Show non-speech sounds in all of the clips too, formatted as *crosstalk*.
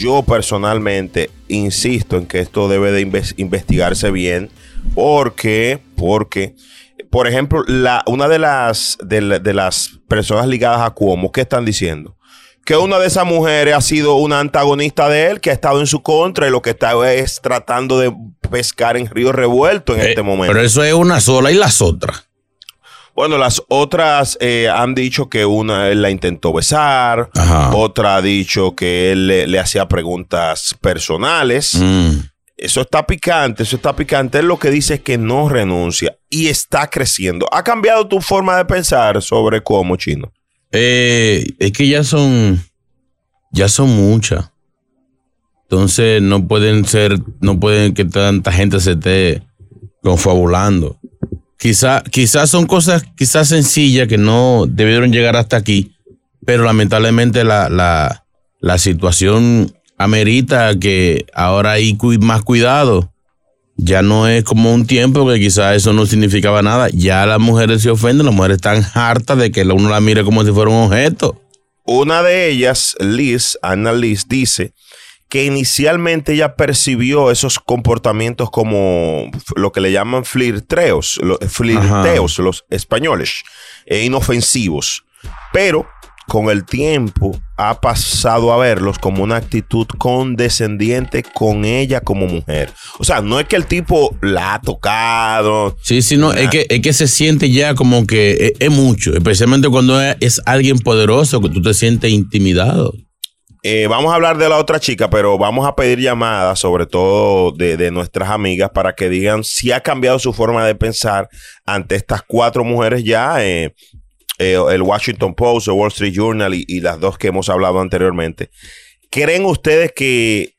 Yo personalmente insisto en que esto debe de inves- investigarse bien porque, porque, por ejemplo, la, una de las, de, la- de las personas ligadas a Cuomo, ¿qué están diciendo? Que una de esas mujeres ha sido una antagonista de él, que ha estado en su contra y lo que está es tratando de pescar en río revuelto en Eh, este momento. Pero eso es una sola y las otras. Bueno, las otras eh, han dicho que una él la intentó besar, Ajá. otra ha dicho que él le, le hacía preguntas personales. Mm. Eso está picante, eso está picante. Él lo que dice es que no renuncia y está creciendo. ¿Ha cambiado tu forma de pensar sobre cómo, Chino? Eh, es que ya son, ya son muchas. Entonces no pueden ser, no pueden que tanta gente se esté confabulando. Quizá, quizás son cosas quizás sencillas que no debieron llegar hasta aquí, pero lamentablemente la, la, situación amerita que ahora hay más cuidado. Ya no es como un tiempo que quizás eso no significaba nada. Ya las mujeres se ofenden, las mujeres están hartas de que uno la mire como si fuera un objeto. Una de ellas, Liz, Ana Liz, dice que inicialmente ella percibió esos comportamientos como lo que le llaman flirteos, lo- flirteos los españoles, e inofensivos. Pero con el tiempo ha pasado a verlos como una actitud condescendiente con ella como mujer. O sea, no es que el tipo la ha tocado. Sí, sí, no, es que, es que se siente ya como que es, es mucho, especialmente cuando es, es alguien poderoso, que tú te sientes intimidado. Eh, vamos a hablar de la otra chica, pero vamos a pedir llamadas, sobre todo de, de nuestras amigas, para que digan si ha cambiado su forma de pensar ante estas cuatro mujeres ya, eh, eh, el Washington Post, el Wall Street Journal y, y las dos que hemos hablado anteriormente. ¿Creen ustedes que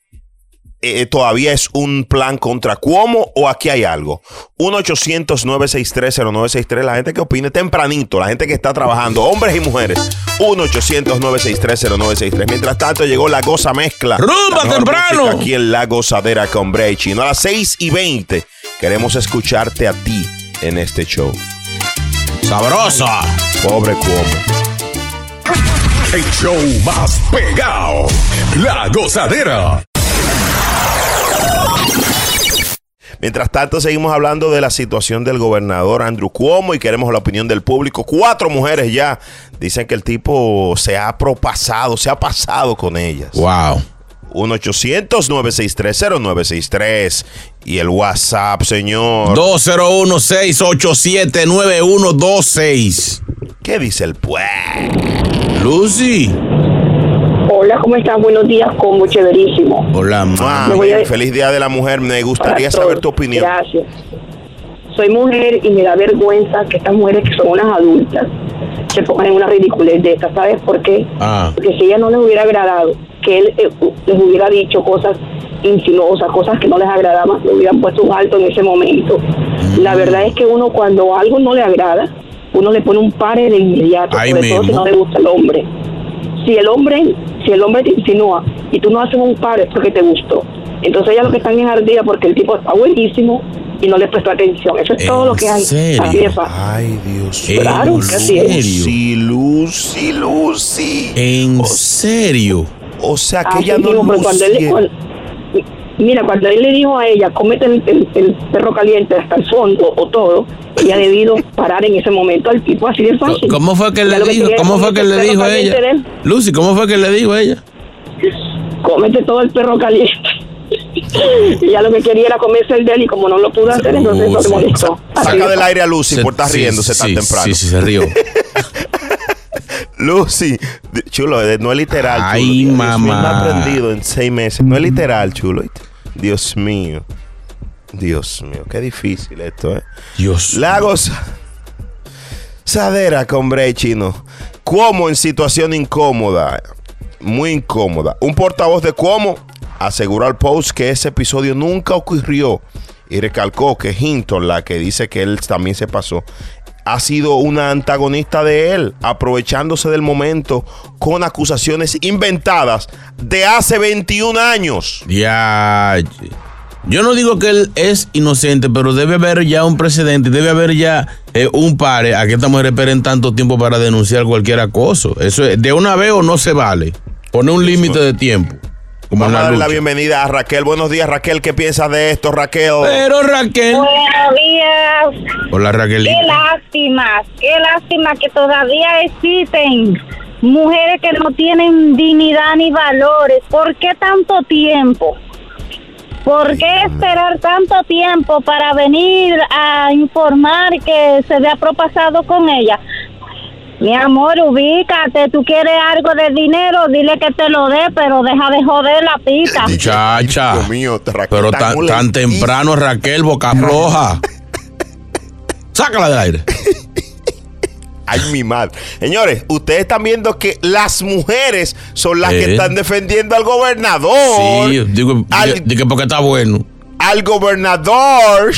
eh, todavía es un plan contra Cuomo o aquí hay algo? 1-800-963-0963, la gente que opine tempranito, la gente que está trabajando, hombres y mujeres. 1-800-963-0963. Mientras tanto, llegó la goza mezcla. ¡Rumba temprano! Aquí en La Gozadera con Bray Chino. A las 6 y 20 queremos escucharte a ti en este show. ¡Sabrosa! Pobre Cuomo. El show más pegado. La gozadera. Mientras tanto, seguimos hablando de la situación del gobernador Andrew Cuomo y queremos la opinión del público. Cuatro mujeres ya dicen que el tipo se ha propasado, se ha pasado con ellas. ¡Wow! 1-800-963-0963 y el WhatsApp, señor. 201-687-9126. ¿Qué dice el pueblo? Lucy. Hola, ¿cómo están? Buenos días, como chéverísimo. Hola, ma. Me voy a- Feliz Día de la Mujer. Me gustaría saber tu opinión. Gracias. Soy mujer y me da vergüenza que estas mujeres que son unas adultas se pongan en una ridiculez de esta. ¿Sabes por qué? Ah. Porque si ella no les hubiera agradado, que él eh, les hubiera dicho cosas insinuosas, cosas que no les agradaban, le hubieran puesto un alto en ese momento. La verdad es que uno cuando algo no le agrada, uno le pone un pare de inmediato, Ahí sobre todo si no le gusta el hombre. Si el hombre, si el hombre te insinúa y tú no haces un pare es porque te gustó. Entonces ella lo que están es ardida porque el tipo está buenísimo y no le prestó atención. Eso es ¿En todo lo que hay. Así. Ay, Dios ¿En Claro que así es. Lucy, Lucy, Lucy. ¿En serio? O sea, que Así ella no mismo, él, cuando- mira, cuando él le dijo a ella, cómete el, el- el perro caliente hasta el fondo o todo, ella ha debido parar en ese momento al tipo así de fácil. ¿Cómo fue que le dijo? era ¿Cómo fue que le dijo a ella? Lucy, ¿cómo fue que le dijo a ella? Cómete todo el perro caliente. y *laughs* ella lo que quería era comerse el de él y como no lo pudo hacer, entonces Uh, no le molestó. Saca de del aire a Lucy por estar Sí, riéndose tan sí, temprano. Sí, sí, se rió. *laughs* Lucy, chulo, no es literal. chulo. Ay, Dios mío, mamá. me ha aprendido en seis meses. No es literal, chulo. Dios mío. Dios mío, qué difícil esto, ¿eh? Dios. Lagos. Sadera con Bray Chino. Cuomo en situación incómoda. Muy incómoda. Un portavoz de Cuomo aseguró al Post que ese episodio nunca ocurrió y recalcó que Hinton, la que dice que él también se pasó, ha sido una antagonista de él, aprovechándose del momento con acusaciones inventadas de hace 21 años. Ya. Yo no digo que él es inocente, pero debe haber ya un precedente, debe haber ya eh, un pare a que esta mujer esperen tanto tiempo para denunciar cualquier acoso. Eso es, de una vez o no se vale. Pone un límite de tiempo. Como Vamos a darle la bienvenida a Raquel. Buenos días, Raquel. ¿Qué piensas de esto, Raquel? Pero Raquel. Buenos días. Hola, Raquel. Qué lástima, qué lástima que todavía existen mujeres que no tienen dignidad ni valores. ¿Por qué tanto tiempo? ¿Por qué esperar tanto tiempo para venir a informar que se había propasado con ella? Mi amor, ubícate, tú quieres algo de dinero, dile que te lo dé, pero deja de joder la pita. Chacha. Dios mío, Raquel, pero tan, tan temprano, Raquel, boca floja. *laughs* Sácala del aire. Ay, mi madre. Señores, ustedes están viendo que las mujeres son las que Eh. están defendiendo al gobernador. Sí, digo, Al- di que porque está bueno. Al gobernador.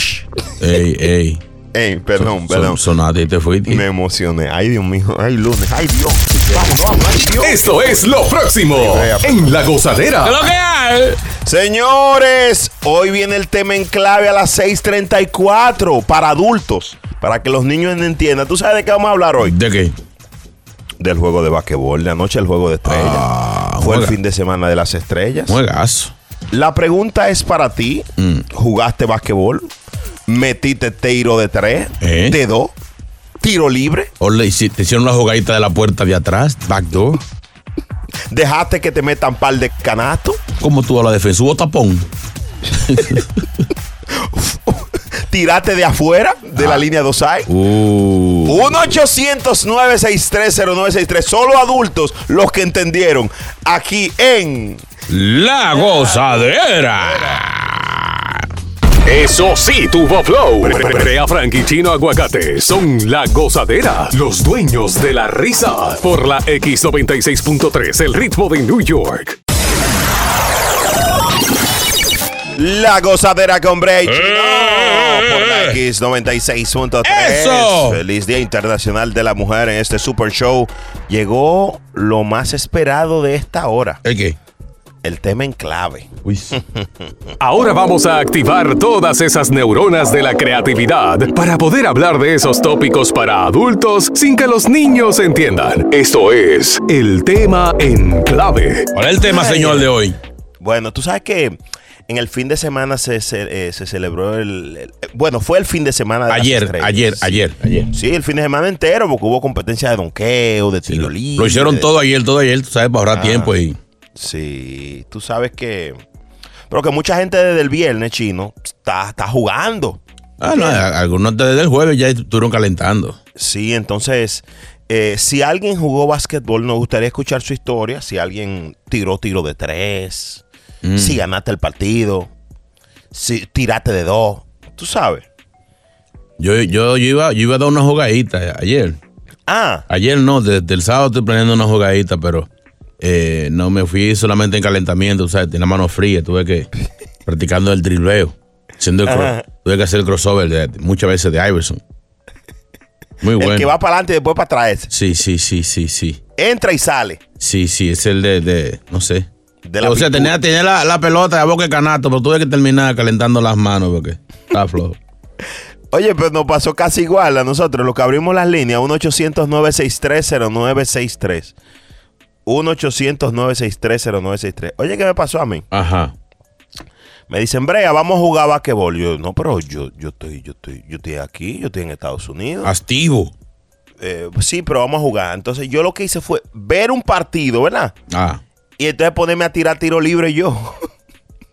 Ey, ey. Ey, perdón, Son- perdón. Sonaste y te fuiste. Me emocioné. Ay, Dios mío. Ay, lunes. Ay, Dios. Vamos, vamos. Ay, Dios. Esto es lo próximo en La Gozadera. lo que hay? Señores, hoy viene el tema en clave a las 6:34 para adultos. Para que los niños entiendan. ¿Tú sabes de qué vamos a hablar hoy? ¿De qué? Del juego de basquetbol. De anoche el juego de estrellas. Ah, Fue el fin de semana de las estrellas. Juegazo. La pregunta es para ti. Mm. ¿Jugaste basquetbol? ¿Metiste tiro de tres? ¿Eh? ¿De dos? ¿Tiro libre? O le te hicieron la jugadita de la puerta de atrás, backdoor. ¿Dejaste que te metan par de canastos? ¿Cómo tú a la defensa? ¿Hubo tapón? *laughs* ¿Tiraste de afuera de la línea 2 hay? Uh. 1-800-963-0963. Solo adultos los que entendieron. Aquí en. La gozadera. Eso sí, tuvo flow. Brea Frank y Chino Aguacate son la gozadera, los dueños de la risa. Por la X96.3, el ritmo de New York. La gozadera con Bray Chino, ¡Eh! por la X96.3. ¡Eso! Feliz Día Internacional de la Mujer en este Super Show. Llegó lo más esperado de esta hora. ¿El qué? El tema en clave. Uy. *laughs* Ahora vamos a activar todas esas neuronas de la creatividad para poder hablar de esos tópicos para adultos sin que los niños entiendan. Esto es el tema en clave. ¿Cuál es el tema, señor, de hoy? Bueno, tú sabes que en el fin de semana se, se- eh, se celebró el, el- Bueno, fue el fin de semana de Ayer, ayer, Sí. ayer, ayer. Sí, el fin de semana entero, porque hubo competencia de donqueo, de tiro libre. Lo hicieron de- todo ayer, todo ayer, tú sabes, para ahorrar Ah. tiempo y. Sí, tú sabes que. Pero que mucha gente desde el viernes chino está, está jugando. Ah, no, algunos desde el jueves ya estuvieron calentando. Sí, entonces, eh, si alguien jugó básquetbol, nos gustaría escuchar su historia. Si alguien tiró tiro de tres, Mm. si ganaste el partido, si tiraste de dos, tú sabes. Yo, yo, yo, iba, yo iba a dar una jugadita ayer. Ah, Ayer no, desde el sábado estoy planeando una jugadita, pero eh, no me fui solamente en calentamiento, ¿sabes? Tenía la mano fría, tuve que practicando el dribleo. El Ajá. tuve que hacer el crossover de- muchas veces de Iverson. Muy el bueno. que va para adelante y después para atrás. Sí, sí, sí, sí, sí. Entra y sale. Sí, sí, es el de, de no sé. De la o sea, tenía, tenía la, la pelota de boca de canasto, pero tuve que terminar calentando las manos porque estaba flojo. *laughs* Oye, pero nos pasó casi igual a nosotros, los que abrimos las líneas, 1-800-963-0963. 1-800-963-0963. Oye, ¿qué me pasó a mí? Ajá. Me dicen, Brea, vamos a jugar basquetbol. Yo, no, pero yo, yo estoy, yo estoy, yo estoy aquí, yo estoy en Estados Unidos. Activo. Eh, sí, pero vamos a jugar. Entonces yo lo que hice fue ver un partido, ¿verdad? Ah. Y entonces ponerme a tirar tiro libre yo. *laughs*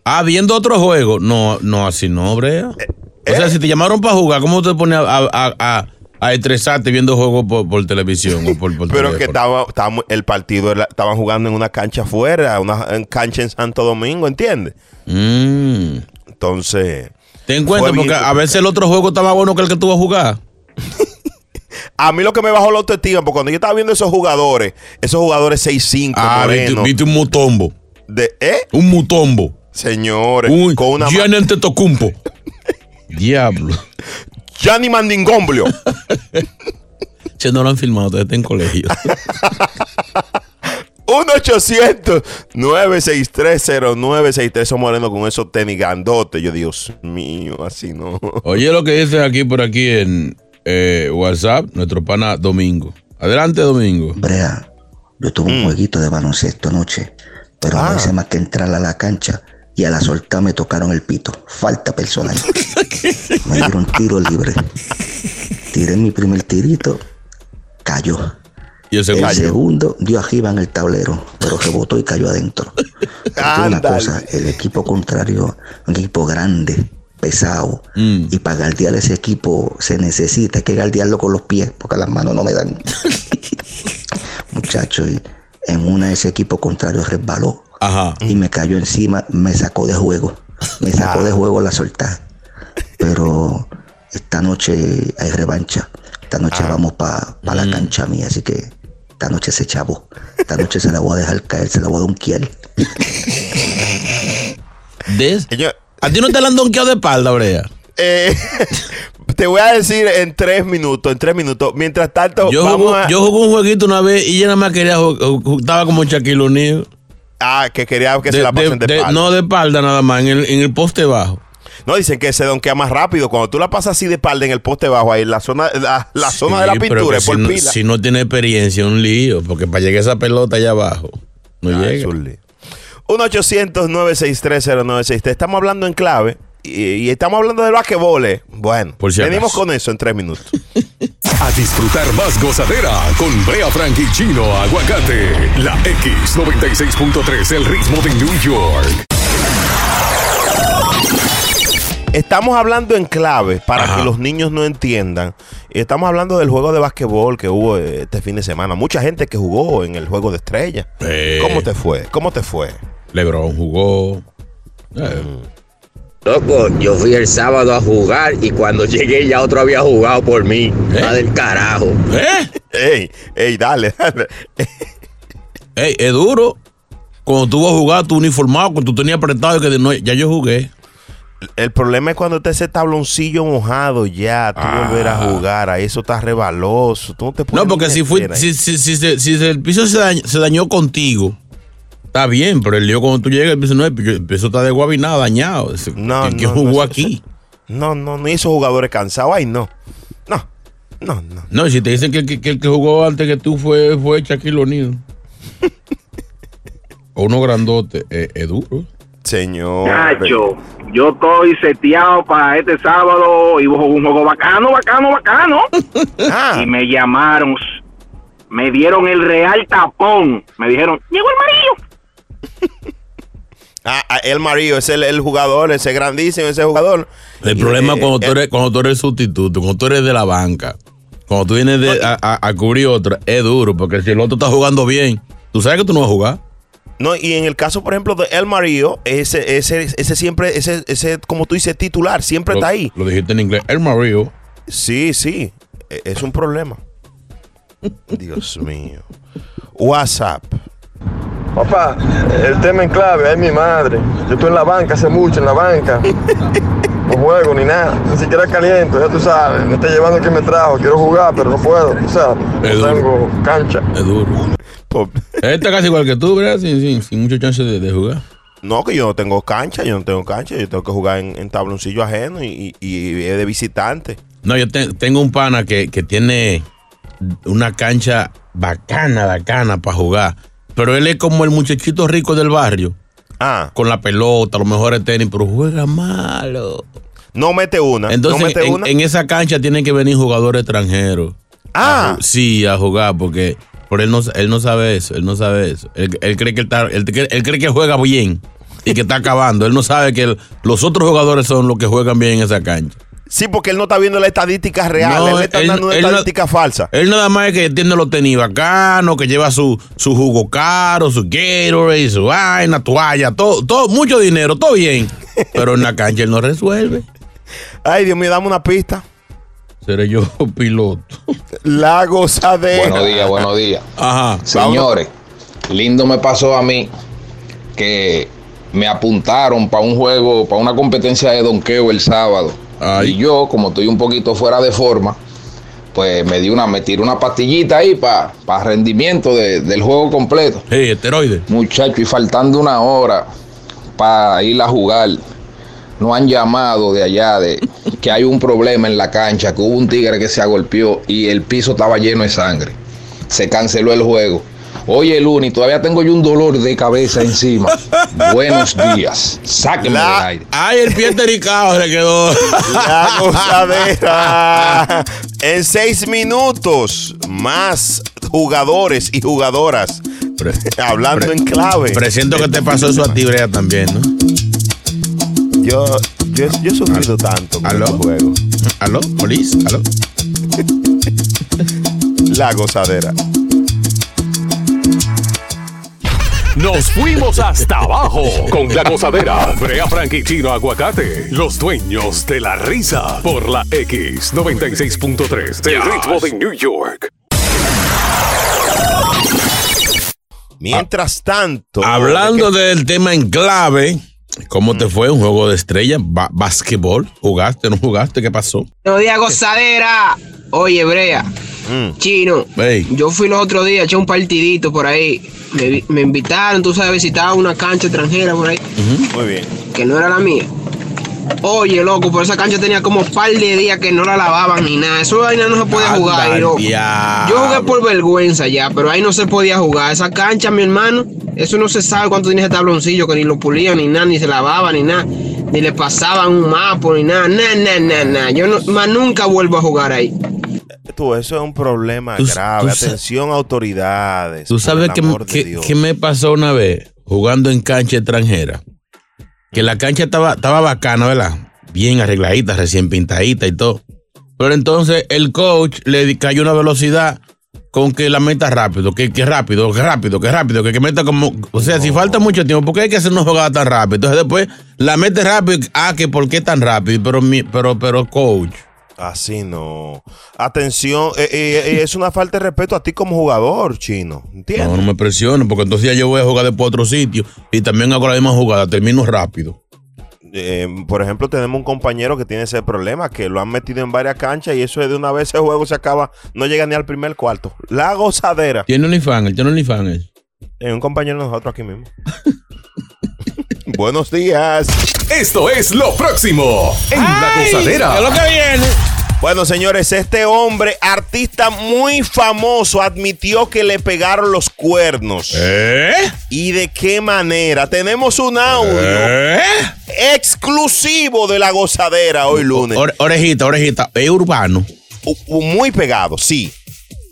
Ah, viendo otro juego. No, no, así no, Brea. o sea, si te llamaron para jugar, ¿cómo te pones a, a, a, a estresarte viendo juegos por, por televisión o por, por pero que estaba, estaba- el partido era- estaban jugando en una cancha afuera, una en cancha en Santo Domingo, ¿entiendes? Mm. Entonces, Ten en cuenta, bien porque a veces el otro juego está más bueno que el que tú vas a jugar. *laughs* a mí lo que me bajó la autoestima, porque cuando yo estaba viendo esos jugadores, esos jugadores 6'5, Ah, viste, viste un mutombo. de, ¿eh? Un mutombo. Señores, Un con una Gianni Antetokounmpo. *laughs* Diablo. Gianni Mandingomblio. Se *laughs* no lo han filmado, todavía está en colegio. *laughs* 1-800-963-0963. Somos moreno con esos tenis grandotes. Yo, Dios mío, así no. Oye lo que dice aquí por aquí en eh, WhatsApp, nuestro pana Domingo. Adelante, Domingo. Brea, yo tuve un jueguito de baloncesto anoche, pero Ah. no hice más que entrar a la cancha y a la soltar me tocaron el pito. Falta personal. *laughs* me dieron tiro libre. Tiré mi primer tirito, cayó. Y el El segundo. dio arriba en el tablero, pero rebotó y cayó adentro. Porque una cosa, el equipo contrario, un equipo grande, pesado, Mm. y para guardiar ese equipo se necesita, hay que guardiarlo con los pies, porque las manos no me dan. *laughs* Muchacho, y en una de ese equipo contrario resbaló Ajá. y me cayó encima, me sacó de juego. Me sacó de juego la soltar. Pero esta noche hay revancha. Esta noche vamos para la cancha mía, así que esta noche se chavo. Esta noche se la voy a dejar caer, se la voy a. Des- Señor, ¿A ti no te la han donkeado de espalda, Brea? eh, *laughs* te voy a decir en tres minutos, en tres minutos. Mientras tanto, Yo vamos jugué, a... yo jugué un jueguito una vez y ella nada más quería jugar, estaba como Shaquille O'Neal. Ah, que quería que se De- la pasen de, de- de- espalda. no de espalda nada más, en el, en el poste bajo. No, dicen que se donkea más rápido. Cuando tú la pasas así de espalda en el poste bajo, ahí en la zona, la, la zona de la pintura es por si, no, pila. si no tiene experiencia, un lío, porque para llegar esa pelota allá abajo, no Ah, llega. es un lío. 1-800-963-0963. Estamos hablando en clave y, y estamos hablando del basquetbol. eh. Bueno, si venimos acaso. con eso en tres minutos. *laughs* A disfrutar más gozadera con Brea Frank y Chino Aguacate. La X96.3, el ritmo de New York. Estamos hablando en clave para Ajá. que los niños no entiendan. Estamos hablando del juego de basquetbol que hubo eh, este fin de semana. Mucha gente que jugó en el juego de estrella. Eh. ¿Cómo te fue? ¿Cómo te fue? Lebron jugó. Eh, Loco, yo fui el sábado a jugar y cuando *laughs* llegué ya otro había jugado por mí. Va del carajo. ¿Eh? Ey, ey, dale, dale. Ey, es duro. Cuando tú vas a jugar, tú uniformado, cuando tú tenías apretado, y que de no, ya yo jugué. El problema es cuando está ese tabloncillo mojado ya, tú volver a jugar, ahí eso está rebaloso. Tú no, te Ah. No, puedes porque si, ahí. si, si, si, se- si el piso se dañó, se dañó contigo, está bien, pero el lío cuando tú llegas, el piso, no, piso- el piso está desguabinado, dañado. Ese- No, ¿Quién no, jugó no, aquí? No, no, ni esos jugadores cansados, ay, no. No, no, no. No, y si te dicen que, el que- que el que jugó antes que tú fue, fue Shaquille O'Neal. *laughs* o uno grandote, eh, es duro. Señor. Nacho, yo estoy seteado para este sábado y hubo un juego bacano, bacano, bacano. *laughs* Ah, Y me llamaron, me dieron el real tapón. Me dijeron, llegó el amarillo. *laughs* ah, ah, el Mario es el, el jugador, ese grandísimo, ese jugador. El Y, problema eh, es cuando, tú eh, eres, cuando tú eres sustituto, cuando tú eres de la banca, cuando tú vienes de- a, a- a cubrir otra, es duro, porque si el otro está jugando bien, tú sabes que tú no vas a jugar. No, y en el caso, por ejemplo, de El Mario, ese, ese, ese siempre, ese, ese, como tú dices, titular, siempre Lo, está ahí. lo dijiste en inglés. El Mario. Sí, sí, e- es un problema. *laughs* Dios mío. WhatsApp. Papá, el tema en clave es mi madre. Yo estoy en la banca hace mucho, en la banca. No juego ni nada, ni siquiera caliento, ya tú sabes. Me está llevando el que me trajo, quiero jugar, pero no puedo, tú sabes. Es No tengo cancha. Es duro. Está casi igual que tú, ¿verdad? Sin, sin, sin mucha chance de, de jugar. No, que yo no tengo cancha, yo no tengo cancha, yo tengo que jugar en, en tabloncillo ajeno y, y, y es de visitante. No, yo te- tengo un pana que, que tiene una cancha bacana, bacana para jugar. Pero él es como el muchachito rico del barrio, Ah, con la pelota, los mejores tenis, pero juega malo. no mete una. Entonces, no mete en, una. en esa cancha tienen que venir jugadores extranjeros. ah, A sí, a jugar, porque por él no, él no sabe eso, él no sabe eso. Él, él cree que él, está- él, cree- él cree que juega bien y que está acabando. Él no sabe que los otros jugadores son los que juegan bien en esa cancha. Sí, porque él no está viendo la estadística real, No, él le está él- dando una él no- estadística falsa. Él nada más es que tiene los tenis bacanos, que lleva su, su jugo caro, su Gatorade, su vaina, toalla, todo, todo, mucho dinero, todo bien. *laughs* Pero en la cancha él no resuelve. Ay, Dios mío, dame una pista. Seré yo *laughs* piloto. La gozadera. Buenos días, buenos días. Ajá. Señores, lindo me pasó a mí que me apuntaron para un juego, para una competencia de donqueo el sábado. Y yo, como estoy un poquito fuera de forma, pues me di una, me tiré una pastillita ahí para rendimiento de- del juego completo. Sí, esteroide. Muchacho, y faltando una hora para ir a jugar, no han llamado de allá de que hay un problema en la cancha, que hubo un tigre que se agolpeó y el piso estaba lleno de sangre. Se canceló el juego. Oye, Luni, todavía tengo yo un dolor de cabeza encima. *laughs* Buenos días. Sáquenme del aire. Ay, el pie tericado le quedó. La *laughs* gozadera. *laughs* En seis minutos, más jugadores y jugadoras hablando en clave. Presiento que te pasó eso a ti, Brea, también, ¿no? Yo, yo, yo he sufrido tanto con ¿Aló? estos juegos. ¿Aló? ¿Polis? ¿Aló? La gozadera. Nos fuimos hasta abajo con la gozadera. Brea Frank y Chino Aguacate, los dueños de la risa por la X96.3 del ritmo de New York. Mientras tanto. Hablando del tema en clave, ¿cómo te fue un juego de estrella? Ba ¿Basquetbol? ¿Jugaste? ¿No jugaste? ¿Qué pasó? Días, gozadera. Oye, Brea, chino, Ey. yo fui los otros días, eché un partidito por ahí. Me, me invitaron, tú sabes, visitaba una cancha extranjera por ahí, Muy bien. que no era la mía. Oye, loco, por esa cancha tenía como un par de días que no la lavaban ni nada. Eso vaina no se podía jugar. loco. Yo jugué por vergüenza ya, pero ahí no se podía jugar. Esa cancha, mi hermano, eso no se sabe cuánto tenía ese tabloncillo, que ni lo pulían ni nada, ni se lavaba ni nada, ni le pasaban un mapo ni nada, nada, nada, nada, nada. Yo no, más nunca vuelvo a jugar ahí. Tú, eso es un problema Tú- grave. tú Atención, autoridades. ¿Tú sabes qué me pasó una vez jugando en cancha extranjera? Que la cancha estaba, estaba bacana, ¿verdad? Bien arregladita, recién pintadita y todo. Pero entonces el coach le cayó una velocidad con que la meta rápido, que, que rápido, que rápido, que rápido, que, que meta como. O sea, si falta mucho tiempo, ¿por qué hay que hacer una jugada tan rápido? Entonces después la mete rápido, ah, que por qué tan rápido, pero, mi- pero, pero coach. Así no. Atención, eh, eh, eh, es una falta de respeto a ti como jugador, chino. ¿Entiendes? No, no me presiones, porque entonces ya yo voy a jugar después a otro sitio y también hago la misma jugada, termino rápido. Eh, por ejemplo, tenemos un compañero que tiene ese problema, que lo han metido en varias canchas y eso es de una vez el juego se acaba, no llega ni al primer cuarto. La gozadera. Tiene OnlyFans, él tiene OnlyFans. Es un compañero de nosotros aquí mismo. *laughs* Buenos días. Esto es lo próximo en la gozadera. viene? Bueno, señores, este hombre, artista muy famoso, admitió que le pegaron los cuernos. ¿Eh? ¿Y de qué manera? Tenemos un audio ¿Eh? exclusivo de la gozadera hoy lunes. Ore- orejita, orejita. Es urbano. U- u- Muy pegado, sí.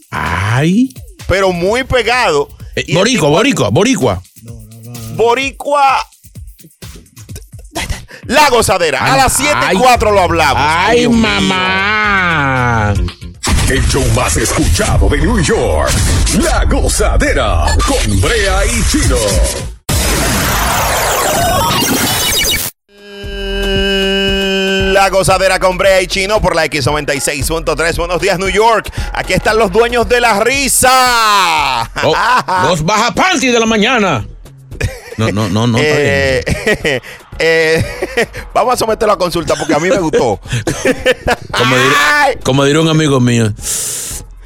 Ay. Pero muy pegado. Eh, boricua, tipo- boricua, boricua. Boricua. La gozadera. A las 7 y ay. 4 lo hablamos. Ay, Dios mamá. El show más escuchado de New York. La gozadera con Brea y Chino. La gozadera con Brea y Chino por la X96.3. Buenos días, New York. Aquí están los dueños de la risa. Oh, *laughs* los baja panty de la mañana. No, no, no, no. Eh, eh, *laughs* vamos a someterlo a consulta porque a mí me gustó. *laughs* Como, dir- como diría un amigo mío.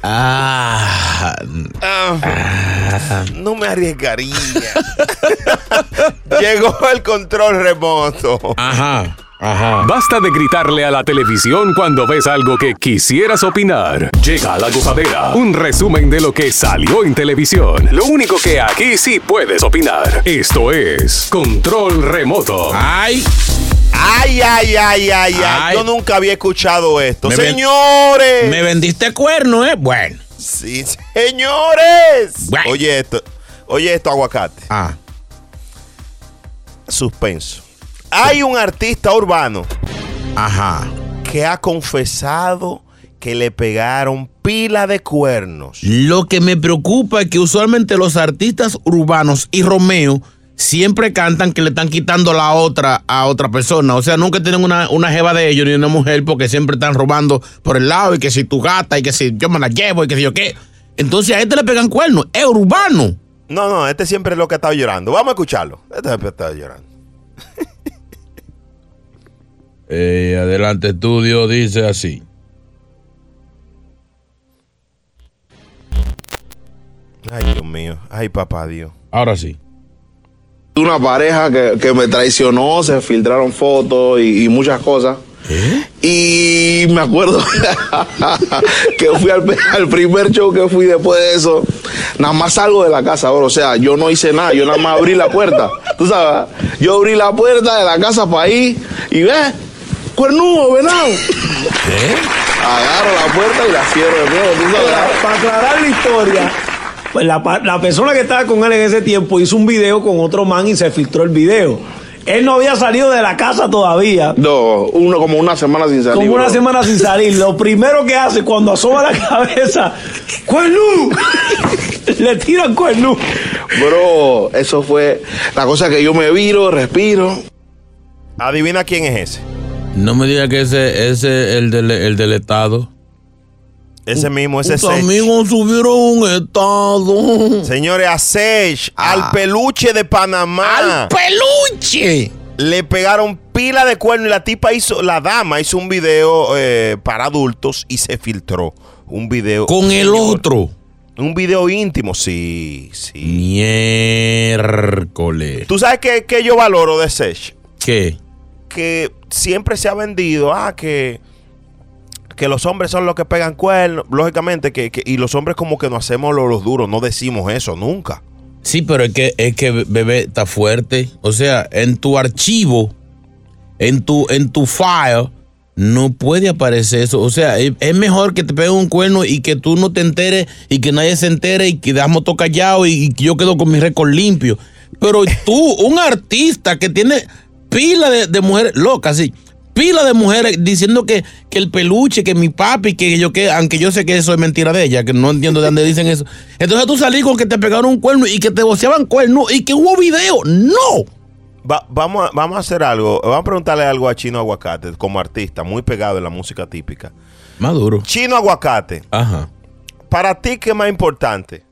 Ah, Ah, no me arriesgaría. *laughs* Llegó el control remoto. ajá, ajá. Basta de gritarle a la televisión cuando ves algo que quisieras opinar. Llega a la gozadera, un resumen de lo que salió en televisión. Lo único que aquí sí puedes opinar. Esto es Control Remoto. Ay, Ay, ay, ay, ay, ay. Yo nunca había escuchado esto. Me Señores. me vendiste cuerno, ¿eh? Bueno. Sí, señores. Bueno. Oye esto. Oye esto, aguacate. Ah, Suspenso. Hay un artista urbano ajá. que ha confesado que le pegaron pila de cuernos. Lo que me preocupa es que usualmente los artistas urbanos y Romeo siempre cantan que le están quitando la otra a otra persona. O sea, nunca tienen una, una jeva de ellos ni una mujer porque siempre están robando por el lado y que si tu gata y que si yo me la llevo y que si yo qué. Entonces a este le pegan cuernos. Es urbano. No, no, este siempre es lo que ha estado llorando. Vamos a escucharlo. Este siempre ha estado llorando. *laughs* Eh, adelante, estudio, dice así. Ay, Dios mío. Ay, papá Dios. Ahora sí. Una pareja que, que me traicionó, se filtraron fotos y, y muchas cosas. Y me acuerdo *laughs* que fui al, al primer show que fui después de eso. Nada más salgo de la casa ahora. O sea, yo no hice nada. Yo nada más abrí la puerta. Tú sabes, yo abrí la puerta de la casa para ir y ve, cuernudo, venado. Agarro la puerta y la cierro de nuevo. ¿tú sabes? Para, para aclarar la historia, pues la, la persona que estaba con él en ese tiempo hizo un video con otro man y se filtró el video. Él no había salido de la casa todavía. No, uno como una semana sin salir. Como una bro. semana sin salir. Lo primero que hace cuando asoma la cabeza, ¡Cuernú! Le tiran cuernú. Bro, eso fue la cosa que yo me viro, respiro. Adivina quién es ese. No me diga que ese es el del, el del Estado. Ese mismo, ese Sech. amigos subieron un Estado. Señores, a Sech, al peluche de Panamá. ¡Al peluche! Le pegaron pila de cuerno y la tipa hizo, la dama hizo un video eh, para adultos y se filtró. Un video. Con el otro. Un video íntimo, sí, sí. Miércoles. ¿Tú sabes qué, qué yo valoro de Sech? ¿Qué? Que siempre se ha vendido, ah, que, que los hombres son los que pegan cuernos. Lógicamente, que, y los hombres como que no hacemos los, los duros, no decimos eso nunca. Sí, pero es que, es que bebé está fuerte. O sea, en tu archivo, en tu, en tu file, no puede aparecer eso. O sea, es, mejor que te peguen un cuerno y que tú no te enteres y que nadie se entere y que dejamos todo callado y, y yo quedo con mi récord limpio. Pero tú, un artista que tiene pila de, de mujeres locas, sí. Pila de mujeres diciendo que, que el peluche, que mi papi, que yo que, aunque yo sé que eso es mentira de ella, que no entiendo de dónde dicen eso. Entonces tú salí con que te pegaron un cuerno y que te boceaban cuerno y que hubo video. ¡No! Va- vamos, a, vamos a hacer algo. Vamos a preguntarle algo a Chino Aguacate como artista, muy pegado en la música típica. Maduro. Chino Aguacate, Ajá. para ti, ¿qué es más importante?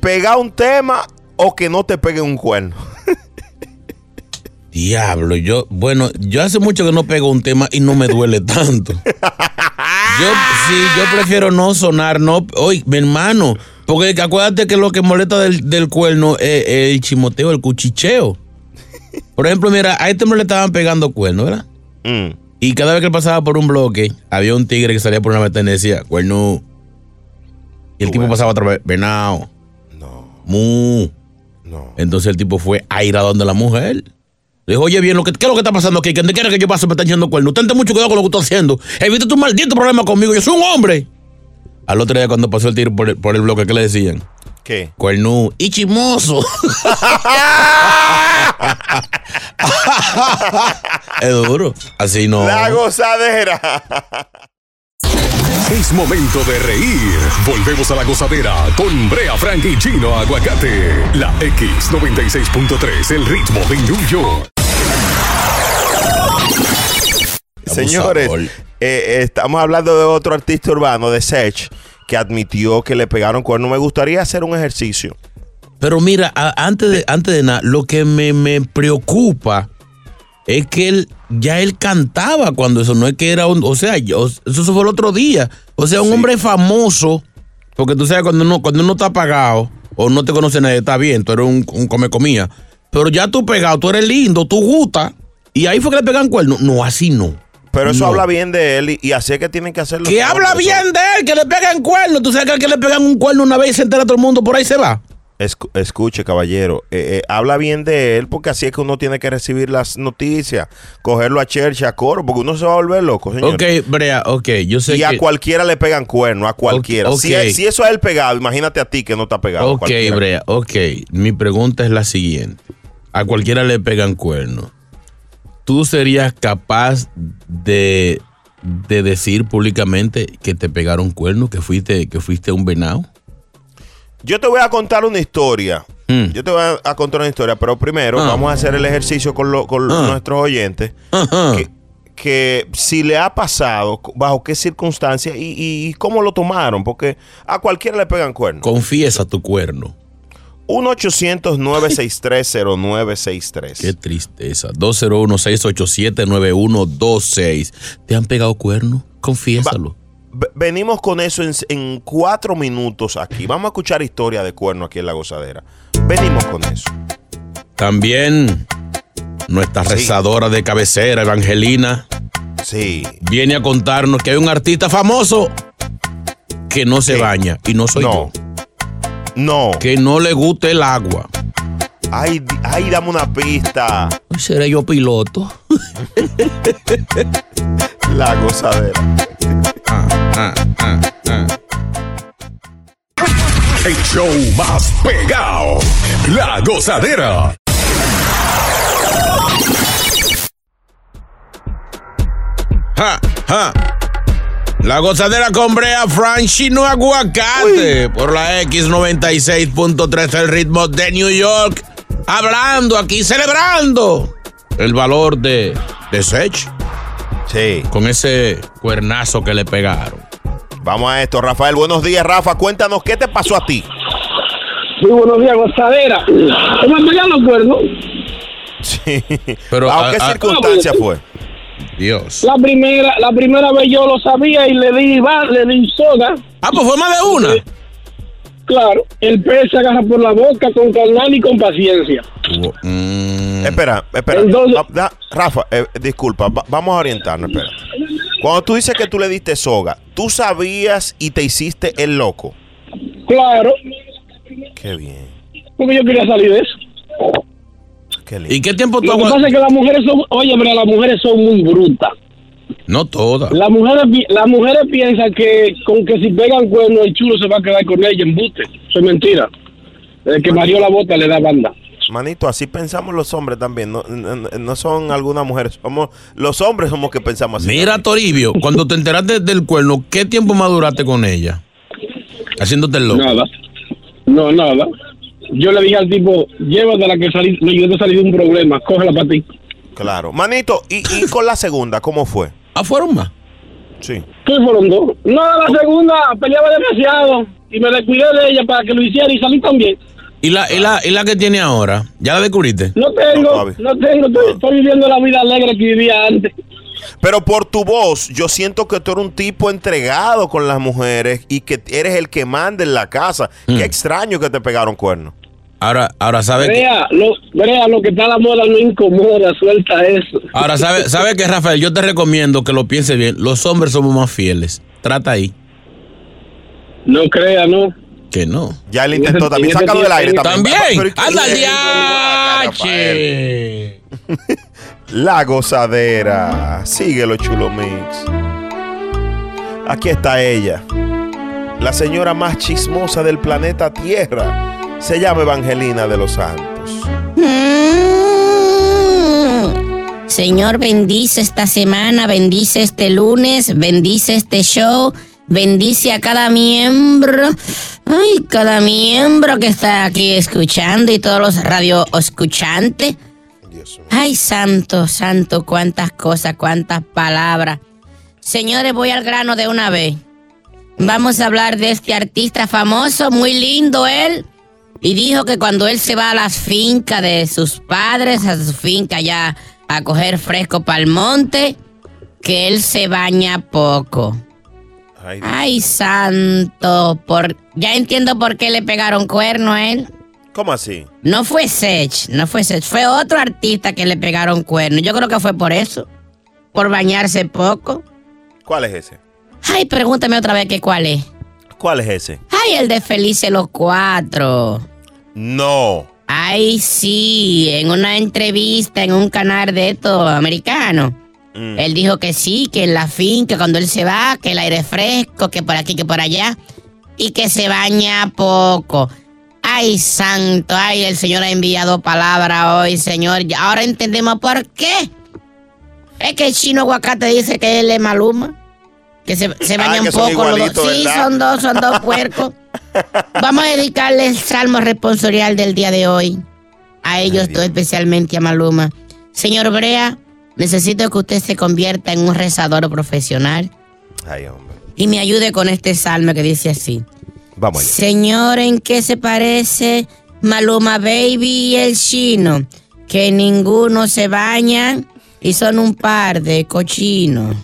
¿Pegar un tema o que no te peguen un cuerno? Diablo, yo, bueno, yo hace mucho que no pego un tema y no me duele tanto. Yo sí, yo prefiero no sonar, no, oye, mi hermano, porque acuérdate que lo que molesta del, del cuerno es, es el chimoteo, el cuchicheo. Por ejemplo, mira, a este hombre le estaban pegando cuerno, ¿verdad? Mm. Y cada vez que él pasaba por un bloque, había un tigre que salía por una ventana y decía, cuerno. Y el tipo pasaba otra vez, venado. No. Mu. No. Entonces el tipo fue a ir a donde la mujer. Dijo, oye, bien, lo que, ¿qué es lo que está pasando aquí? ¿Qué quiere que yo pase? Me están echando cuerno. Ten mucho cuidado con lo que estoy haciendo. Evita tu maldito problema conmigo. Yo soy un hombre. Al otro día, cuando pasó el tiro por el, por el bloque, ¿qué le decían? ¿Qué? Cuerno y chimoso. *laughs* es duro. Así no. La gozadera. Es momento de reír. Volvemos a la gozadera con Brea Frank y Chino Aguacate. La X96.3, el ritmo de New York. Señores, eh, eh, estamos hablando de otro artista urbano, de Sech, que admitió que le pegaron cuerno. Me gustaría hacer un ejercicio. Pero mira, antes de, antes de nada, lo que me, me preocupa es que él ya él cantaba cuando eso no es que era un, o sea, yo- eso fue el otro día. O sea, un hombre famoso, porque tú sabes cuando uno, cuando uno está pagado o no te conoce nadie, está bien, tú eres un, un come comía. Pero ya tú pegado, tú eres lindo, tú gusta, y ahí fue que le pegan cuernos. No, así no. Pero eso No. habla bien de él y, y así es que tienen que hacerlo. Que habla bien de él, que le pegan cuernos. Tú sabes que al que le pegan un cuerno una vez y se entera todo el mundo, por ahí se va. Escu- escuche, caballero, eh, eh, habla bien de él porque así es que uno tiene que recibir las noticias, cogerlo a church, a coro, porque uno se va a volver loco, señor. Ok, Brea, ok, yo sé y a que... cualquiera le pegan cuerno, a cualquiera. Ok, Si, eso es el pegado, imagínate a ti que no está pegado. Ok. Brea, ok. Mi pregunta es la siguiente. A cualquiera le pegan cuernos. ¿Tú serías capaz de, de decir públicamente que te pegaron cuernos, que fuiste, que fuiste un venado? Yo te voy a contar una historia. Mm. Yo te voy a, a contar una historia, pero primero Ah. vamos a hacer el ejercicio con, lo- con Ah. nuestros oyentes. Ajá. Que, que si le ha pasado, bajo qué circunstancias y, y- y cómo lo tomaron, porque a cualquiera le pegan cuernos. Confiesa tu cuerno. 1-800-963-0963. Qué tristeza. 201-687-9126. ¿Te han pegado cuerno? Confiésalo. Venimos con eso en, en cuatro minutos aquí. Vamos a escuchar historia de cuerno aquí en la gozadera. Venimos con eso. También nuestra rezadora de cabecera, Evangelina, Sí. viene a contarnos que hay un artista famoso que no se baña y no soy No. yo. No. Que no le gusta el agua. Ay, ay, dame una pista. ¿Seré yo piloto? *laughs* La gozadera. Ah, ah, ah. El show más pegado. La gozadera. Ja, ja. La gozadera con Brea Franchino Aguacate por la X96.3 el ritmo de New York. Hablando aquí, celebrando el valor de, de Sech. Sí. Con ese cuernazo que le pegaron. Vamos a esto, Rafael. Buenos días, Rafa. Cuéntanos qué te pasó a ti. Muy buenos días, gozadera. ¿Cómo me pegan los cuernos? Sí. Pero, ¿A qué ah, ah, circunstancia fue? Dios. La primera, la primera vez yo lo sabía y le di, va, le di soga. Ah, pues fue más de una. Claro, el pez se agarra por la boca con calma y con paciencia. Mm. Espera, espera. Da- Rafa, eh, disculpa, va- vamos a orientarnos, espera. Cuando tú dices que tú le diste soga, ¿tú sabías y te hiciste el loco? Claro, Qué bien, porque yo quería salir de eso. Qué lindo. ¿Y qué tiempo tú Lo que pasa es que las mujeres son, oye, pero las mujeres son muy brutas. No todas. Las mujeres, las mujeres piensan que con que si pegan cuerno el chulo se va a quedar con ella en bute. Eso es mentira. El que marió la bota le da banda. Manito, así pensamos los hombres también. No, no- no son algunas mujeres, somos los hombres somos que pensamos así. Mira, Toribio, cuando te enteraste del cuerno, ¿qué tiempo más duraste con ella? Haciéndote el loco. Nada. No, nada. Yo le dije al tipo, llévatela que salí, no, yo te salí de un problema, cógela para ti. Claro. Manito, ¿y, y con la segunda cómo fue? ¿Ah, fueron más? Sí. ¿Qué fueron dos? No, la segunda peleaba demasiado y me descuidé de ella para que lo hiciera y salí también. ¿Y la, y la, y la que tiene ahora? ¿Ya la descubriste? No tengo, no, tengo, estoy, estoy viviendo la vida alegre que vivía antes. Pero por tu voz, yo siento que tú eres un tipo entregado con las mujeres y que eres el que manda en la casa. Qué extraño que te pegaron cuernos. Ahora, ahora sabe que, lo, vea, lo que está a la moda no incomoda, suelta eso. ahora sabe, *laughs* sabe que Rafael, yo te recomiendo que lo pienses bien. Los hombres somos más fieles. Trata ahí. No crea, no. Que no. Ya él intentó también. Sácalo del aire también. También. Anda, diache. *laughs* La gozadera. Síguelo, Chulo Mix. Aquí está ella. La señora más chismosa del planeta Tierra. Se llama Evangelina de los Santos. Mm. Señor, bendice esta semana, bendice este lunes, bendice este show, bendice a cada miembro. Ay, cada miembro que está aquí escuchando y todos los radio escuchantes. Ay, santo, santo, cuántas cosas, cuántas palabras. Señores, voy al grano de una vez. Vamos a hablar de este artista famoso, muy lindo él. Y dijo que cuando él se va a las fincas de sus padres, a su finca ya a coger fresco para el monte, que él se baña poco. Ay, santo, por ya entiendo por qué le pegaron cuerno a él. ¿Cómo así? No fue Sech, no fue Sech, fue otro artista que le pegaron cuerno. Yo creo que fue por eso, por bañarse poco. ¿Cuál es ese? Ay, pregúntame otra vez que cuál es. ¿Cuál es ese? Ay, el de Felices los Cuatro. No. Ay, sí, en una entrevista en un canal de estos americanos. Mm. Él dijo que sí, que en la finca, cuando él se va, que el aire fresco, que por aquí, que por allá, y que se baña poco. Ay, santo, ay, el Señor ha enviado palabra hoy, Señor. Ya Ahora entendemos por qué. Es que el chino aguacate dice que él es maluma. Que se, se Ah, bañan son poco los dos. Sí, ¿verdad? son dos, son dos puercos. *laughs* Vamos a dedicarle el salmo responsorial del día de hoy. A ellos, todo especialmente a Maluma. Señor Brea, necesito que usted se convierta en un rezador profesional Ay, hombre. y me ayude con este salmo que dice así. Vamos allá. Señor, ¿en qué se parece Maluma Baby y el chino, que ninguno se baña y son un par de cochinos.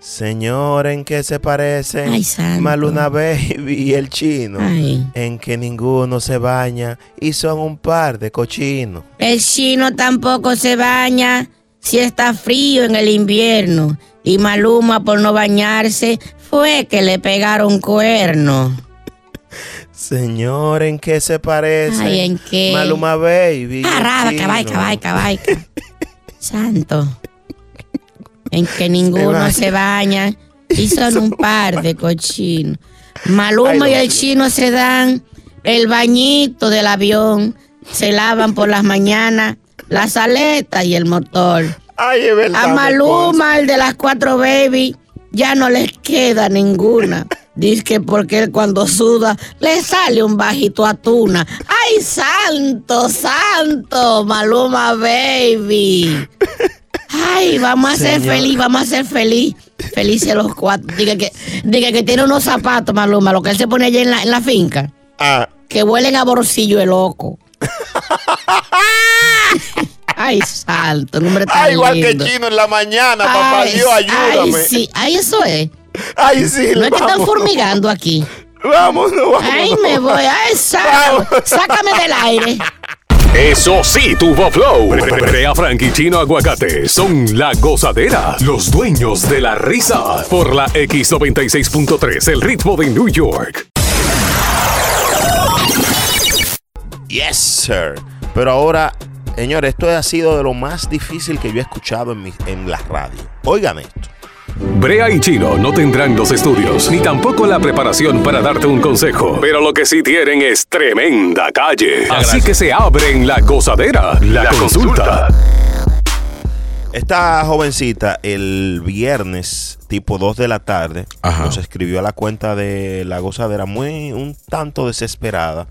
Señor, ¿en qué se parecen Ay, santo. Maluna Baby y el chino? Ay. En que ninguno se baña y son un par de cochinos. El chino tampoco se baña si está frío en el invierno. Y Maluma por no bañarse fue que le pegaron cuerno. Señor, ¿en qué se parecen Ay, ¿en qué? Maluma Baby Arraba, chino? cabaica, cabaica, cabaica. *laughs* Santo. En que ninguno se baña y *laughs* son un par de cochinos. Maluma Ay, y el chino se dan el bañito del avión, se lavan por las mañanas las aletas y el motor. Ay, es verdad. A Maluma, el de las cuatro baby, ya no les queda ninguna. *laughs* Dice que porque él cuando suda le sale un bajito a tuna. ¡Ay, santo, santo! Maluma baby. Ay, vamos a ser feliz, vamos a ser feliz. Felices los cuatro. Diga que, diga que tiene unos zapatos, Maluma, lo que él se pone allá en la, en la finca. Ah, Que huelen a borcillo el loco. *laughs* Ay, santo, nombre tan Ay, igual que lindo. chino en la mañana, papá Dios, ayúdame. Ay, sí, ay, eso es. Ay, sí, No es que están formigando aquí. Vámonos, vámonos. Ay, me voy. Ay, sácame, sácame del aire. Eso sí, tuvo flow. Brea Frank y Chino Aguacate son la gozadera, los dueños de la risa. Por la X96.3, el ritmo de New York. Yes, sir. Pero ahora, señores, esto ha sido de lo más difícil que yo he escuchado en, mi- en la radio. Oigan esto. Brea y Chino no tendrán los estudios ni tampoco la preparación para darte un consejo, pero lo que sí tienen es tremenda calle. Así que se abren la gozadera, la, consulta. Esta jovencita el viernes, tipo 2 de la tarde, nos escribió a la cuenta de la gozadera muy un tanto desesperada.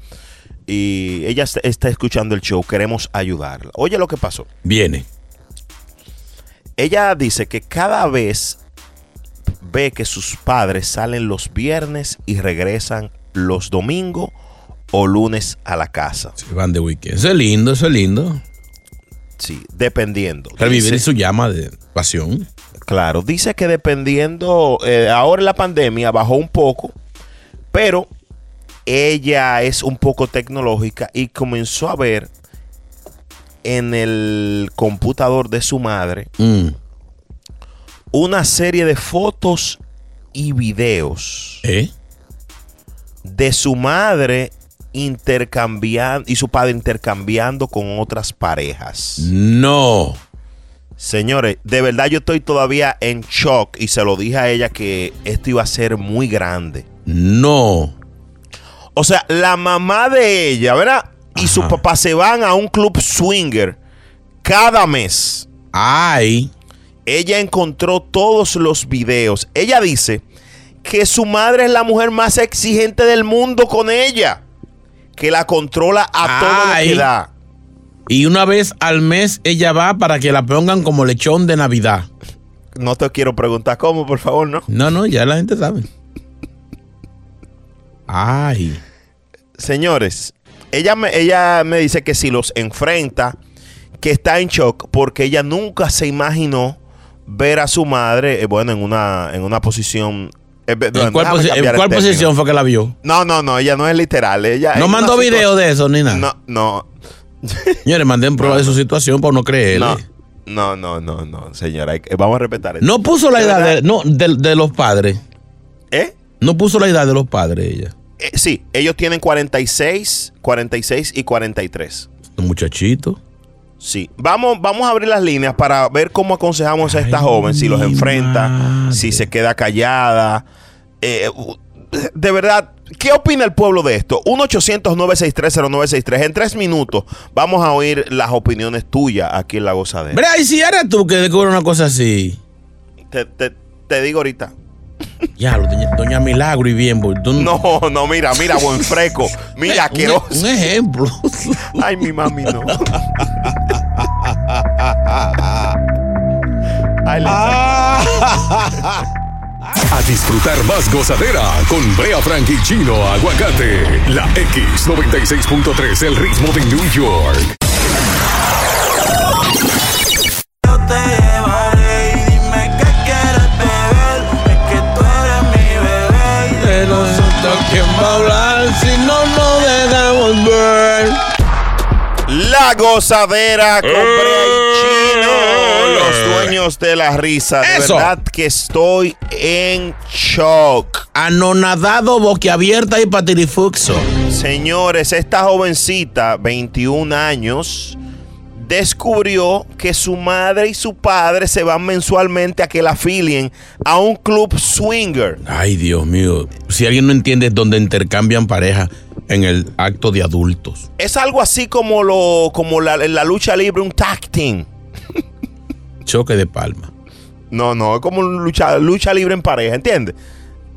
Y ella est- está escuchando el show, queremos ayudarla. Oye lo que pasó. Viene. Ella dice que cada vez ve que sus padres salen los viernes y regresan los domingos o lunes a la casa. Se van de weekend. Eso es lindo, eso es lindo. Sí, dependiendo. Revivir Dice- su llama de pasión. Claro, dice que dependiendo, eh, ahora la pandemia bajó un poco, pero ella es un poco tecnológica y comenzó a ver en el computador de su madre Mm. Una serie de fotos y videos ¿Eh? de su madre intercambiando y su padre intercambiando con otras parejas. No. Señores, de verdad yo estoy todavía en shock y se lo dije a ella que esto iba a ser muy grande. No. O sea, la mamá de ella, ¿verdad? Y su papá se van a un club swinger cada mes. Ay. Ella encontró todos los videos. Ella dice que su madre es la mujer más exigente del mundo con ella. Que la controla a todo lo que da. Y una vez al mes ella va para que la pongan como lechón de Navidad. No te quiero preguntar cómo, por favor, ¿no? No, no, ya la gente sabe. Ay. Señores, ella me, ella me dice que si los enfrenta, que está en shock porque ella nunca se imaginó ver a su madre, eh, bueno, en una, en una posición... eh, ¿En bueno, cuál, posi- en posición fue que la vio? No, no, no, ella no es literal. Ella No mandó video de eso ni nada. No, no, Señores, manden prueba de su situación por no creerle. no, no, no, no, no, señora. hay que- Vamos a respetar esto. No puso la edad de, no, de, de los padres. ¿Eh? No puso la edad de los padres ella. Eh, sí, ellos tienen 46, 46 y 43. Un muchachito. Sí, vamos, vamos a abrir las líneas para ver cómo aconsejamos a esta joven, si los enfrenta, si se queda callada. Eh, de verdad, ¿qué opina el pueblo de esto? 1-800-963-0963. En tres minutos vamos a oír las opiniones tuyas aquí en La Gozadera. Brea, y si eres tú que descubre una cosa así. Te, te- te digo ahorita. Ya, doña, doña Milagro y bien. tú- No, no, mira, mira, buen freco. Mira, un, asqueroso. un ejemplo. Ay, mi mami, no. Ay, le- A disfrutar más gozadera con Brea Frank y Chino Aguacate. La X96.3, el ritmo de New York. Te Nosotros quién va a hablar si no nos dejamos ver. La gozadera con y Chino, los dueños de la risa. De Eso. verdad que estoy en shock. Anonadado, boquiabierta y patirifuxo. Señores, esta jovencita, 21 años, descubrió que su madre y su padre se van mensualmente a que la afilien a un club swinger. Ay, Dios mío. Si alguien no entiende dónde intercambian pareja en el acto de adultos. Es algo así como lo como la, la lucha libre, un tag team. Choque de palma. No, no, es como lucha, lucha libre en pareja, ¿entiendes?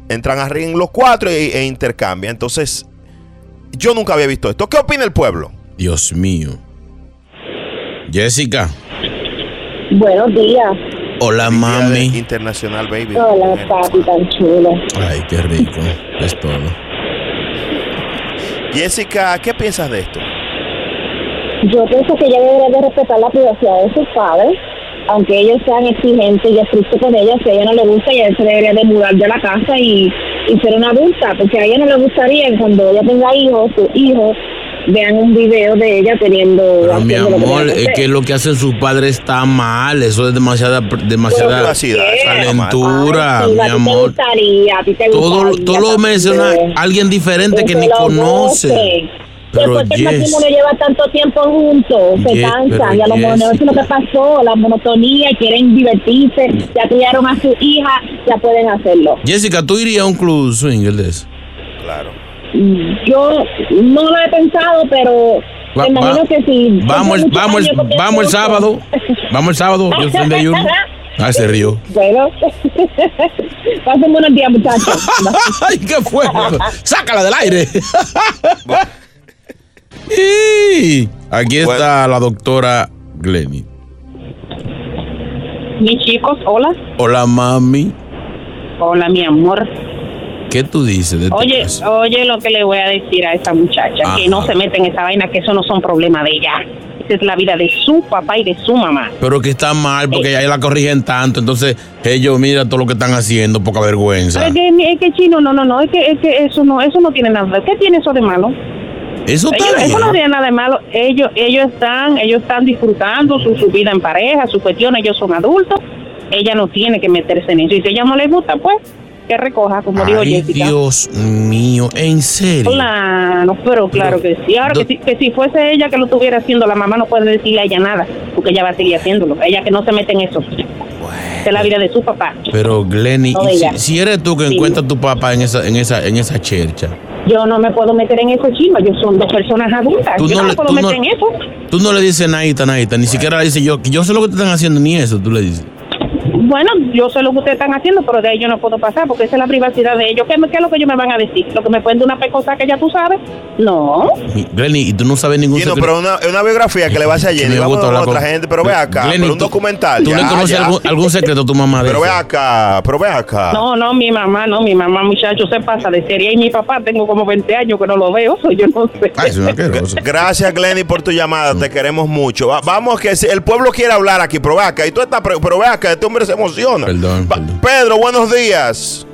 Entran arriba en los cuatro e, e intercambian. Entonces, yo nunca había visto esto. ¿Qué opina el pueblo? Dios mío. Jessica. Buenos días. Hola, mami. Internacional, baby. Hola, papi, tan chulo. Ay, qué rico. Es todo. Jessica, ¿qué piensas de esto? Yo pienso que ella debería de respetar la privacidad de sus padres, aunque ellos sean exigentes y estrictos con ella, si a ella no le gusta, ella se debería de mudar de la casa y, y ser una adulta, porque a ella no le gustaría cuando ella tenga hijos, sus hijos vean un video de ella teniendo... Pero mi amor, que es que lo que hacen sus padres está mal. Eso es demasiada, demasiada calentura, Ay, mi a ti te amor. gustaría, a ti te Todo, gustaría todo lo también. menciona alguien diferente que Que ni conoce. Pero Después que el yes. matrimonio lleva tanto tiempo juntos, se Yes, cansan, y a lo mejor Jessica. eso es lo que pasó, la monotonía, quieren divertirse, ya criaron a su hija, ya pueden hacerlo. Jessica, ¿tú irías a un club swinger de eso? Claro. Yo no lo he pensado, pero Va- me imagino va- que sí. Vamos, vamos, el- años vamos el sábado. Vamos el sábado. Yo soy *laughs* de ayuno. Ah, se rió. Bueno, *laughs* pasen buenos días, muchachos. *laughs* ¡Ay, qué fue! ¡Sácala del aire! Y Aquí está la doctora Glenny. Mis chicos, hola. Hola, mami. Hola, mi amor. ¿Qué tú dices de este Oye, caso? oye lo que le voy a decir a esta muchacha, Ajá. que no se mete en esa vaina, que eso no son problemas de ella. Esa es la vida de su papá y de su mamá. Pero que está mal porque ya la corrigen tanto. Entonces, ellos, mira todo lo que están haciendo, poca vergüenza. Es que, es que chino, no, no, no, es que, es que eso no, eso no tiene nada. ¿Qué tiene eso de malo? Eso Ellos- eso no tiene nada de malo. Ellos, ellos están, ellos están disfrutando su, su vida en pareja, su cuestión. Ellos son adultos. Ella no tiene que meterse en eso. Y si ella no le gusta, pues que recoja, como dijo Ay, Jessica. Dios mío, en serio. Claro, pero claro que sí. Ahora, que si, que si fuese ella que lo estuviera haciendo, la mamá no puede decirle a ella nada, porque ella va a seguir haciéndolo. Ella que no se mete en eso. Es la vida de su papá. Pero Glenny, No si, si eres tú que Sí. encuentras a tu papá en esa, en esa, en esa chercha, Yo no me puedo meter en eso, chino. Yo son dos personas adultas. Tú yo no no, le- me puedo meter no- en eso. tú no le dices naita, naita, ni siquiera le dices yo, yo sé lo que te están haciendo, ni eso, tú le dices. Bueno, yo sé lo que ustedes están haciendo, pero de ahí yo no puedo pasar porque esa es la privacidad de ellos. ¿Qué, me- qué es lo que ellos me van a decir? ¿Lo que me pueden de una pecosa que ya tú sabes? No. Glenny, y tú no sabes ningún Gino, secreto. pero una, una biografía que le va a me Vamos gusta a hablar otra gente, pero ve acá. Glenny, pero un tú- documental. ¿Tú ya, le conoces algún, algún secreto a tu mamá de Pero ve acá, pero ve acá. No, no, mi mamá, no, mi mamá, muchacho, se pasa de serie. Y mi papá, tengo como 20 años que no lo veo, *laughs* so yo no sé. Gracias, Glenny, por tu llamada. Te queremos mucho. Va- vamos, que si- el pueblo quiere hablar aquí, pero ve acá. Y tú estás, pero ve acá, este hombre se emociona. Perdón, Va- Pedro, buenos días.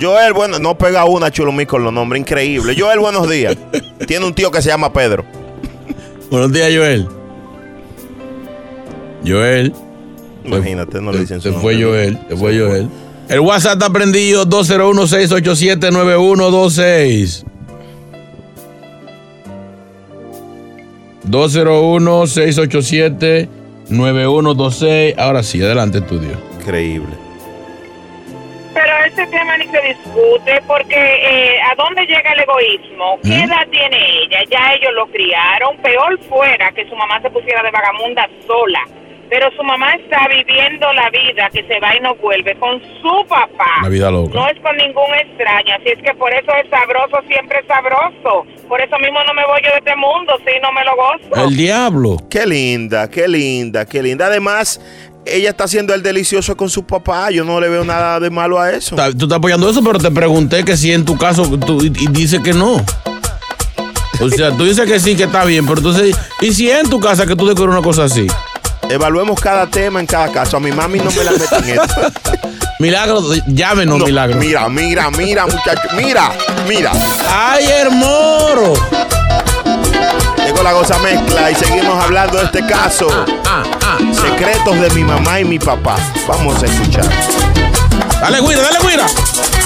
Joel, bueno, no pega una chulumí con los nombres, increíble. Joel, buenos días. *laughs* Tiene un tío que se llama Pedro. Buenos días, Joel. Joel. Imagínate, no le dicen su Se fue nombre. Joel, se fue Joel. El WhatsApp está prendido 201-687-9126. 201-687-9126. Ahora sí, adelante, estudio. Increíble. Pero ese tema ni se discute porque eh, ¿a dónde llega el egoísmo? ¿Qué ¿Mm? edad tiene ella? Ya ellos lo criaron. Peor fuera que su mamá se pusiera de vagamunda sola pero su mamá está viviendo la vida que se va y no vuelve con su papá. La vida loca. No es con ningún extraño, así es que por eso es sabroso, siempre es sabroso. Por eso mismo no me voy yo de este mundo, si no me lo gozo. El diablo. Qué linda, qué linda, qué linda. Además, ella está haciendo el delicioso con su papá. Yo no le veo nada de malo a eso. Tú estás apoyando eso, pero te pregunté que si en tu caso tú, y, y dice que no. O sea, tú dices que sí, que está bien, pero entonces, ¿y si es en tu casa que tú descubres una cosa así? Evaluemos cada tema en cada caso. A mi mami no me la meten en esto. *laughs* Milagro, llámenos, No, Milagro. Mira, mira, mira, muchacho. Mira, mira. ¡Ay, hermoro! Llegó la goza mezcla y seguimos hablando de este caso. Ah, Secretos de mi mamá y mi papá. Vamos a escuchar. Dale, güira, dale, güira.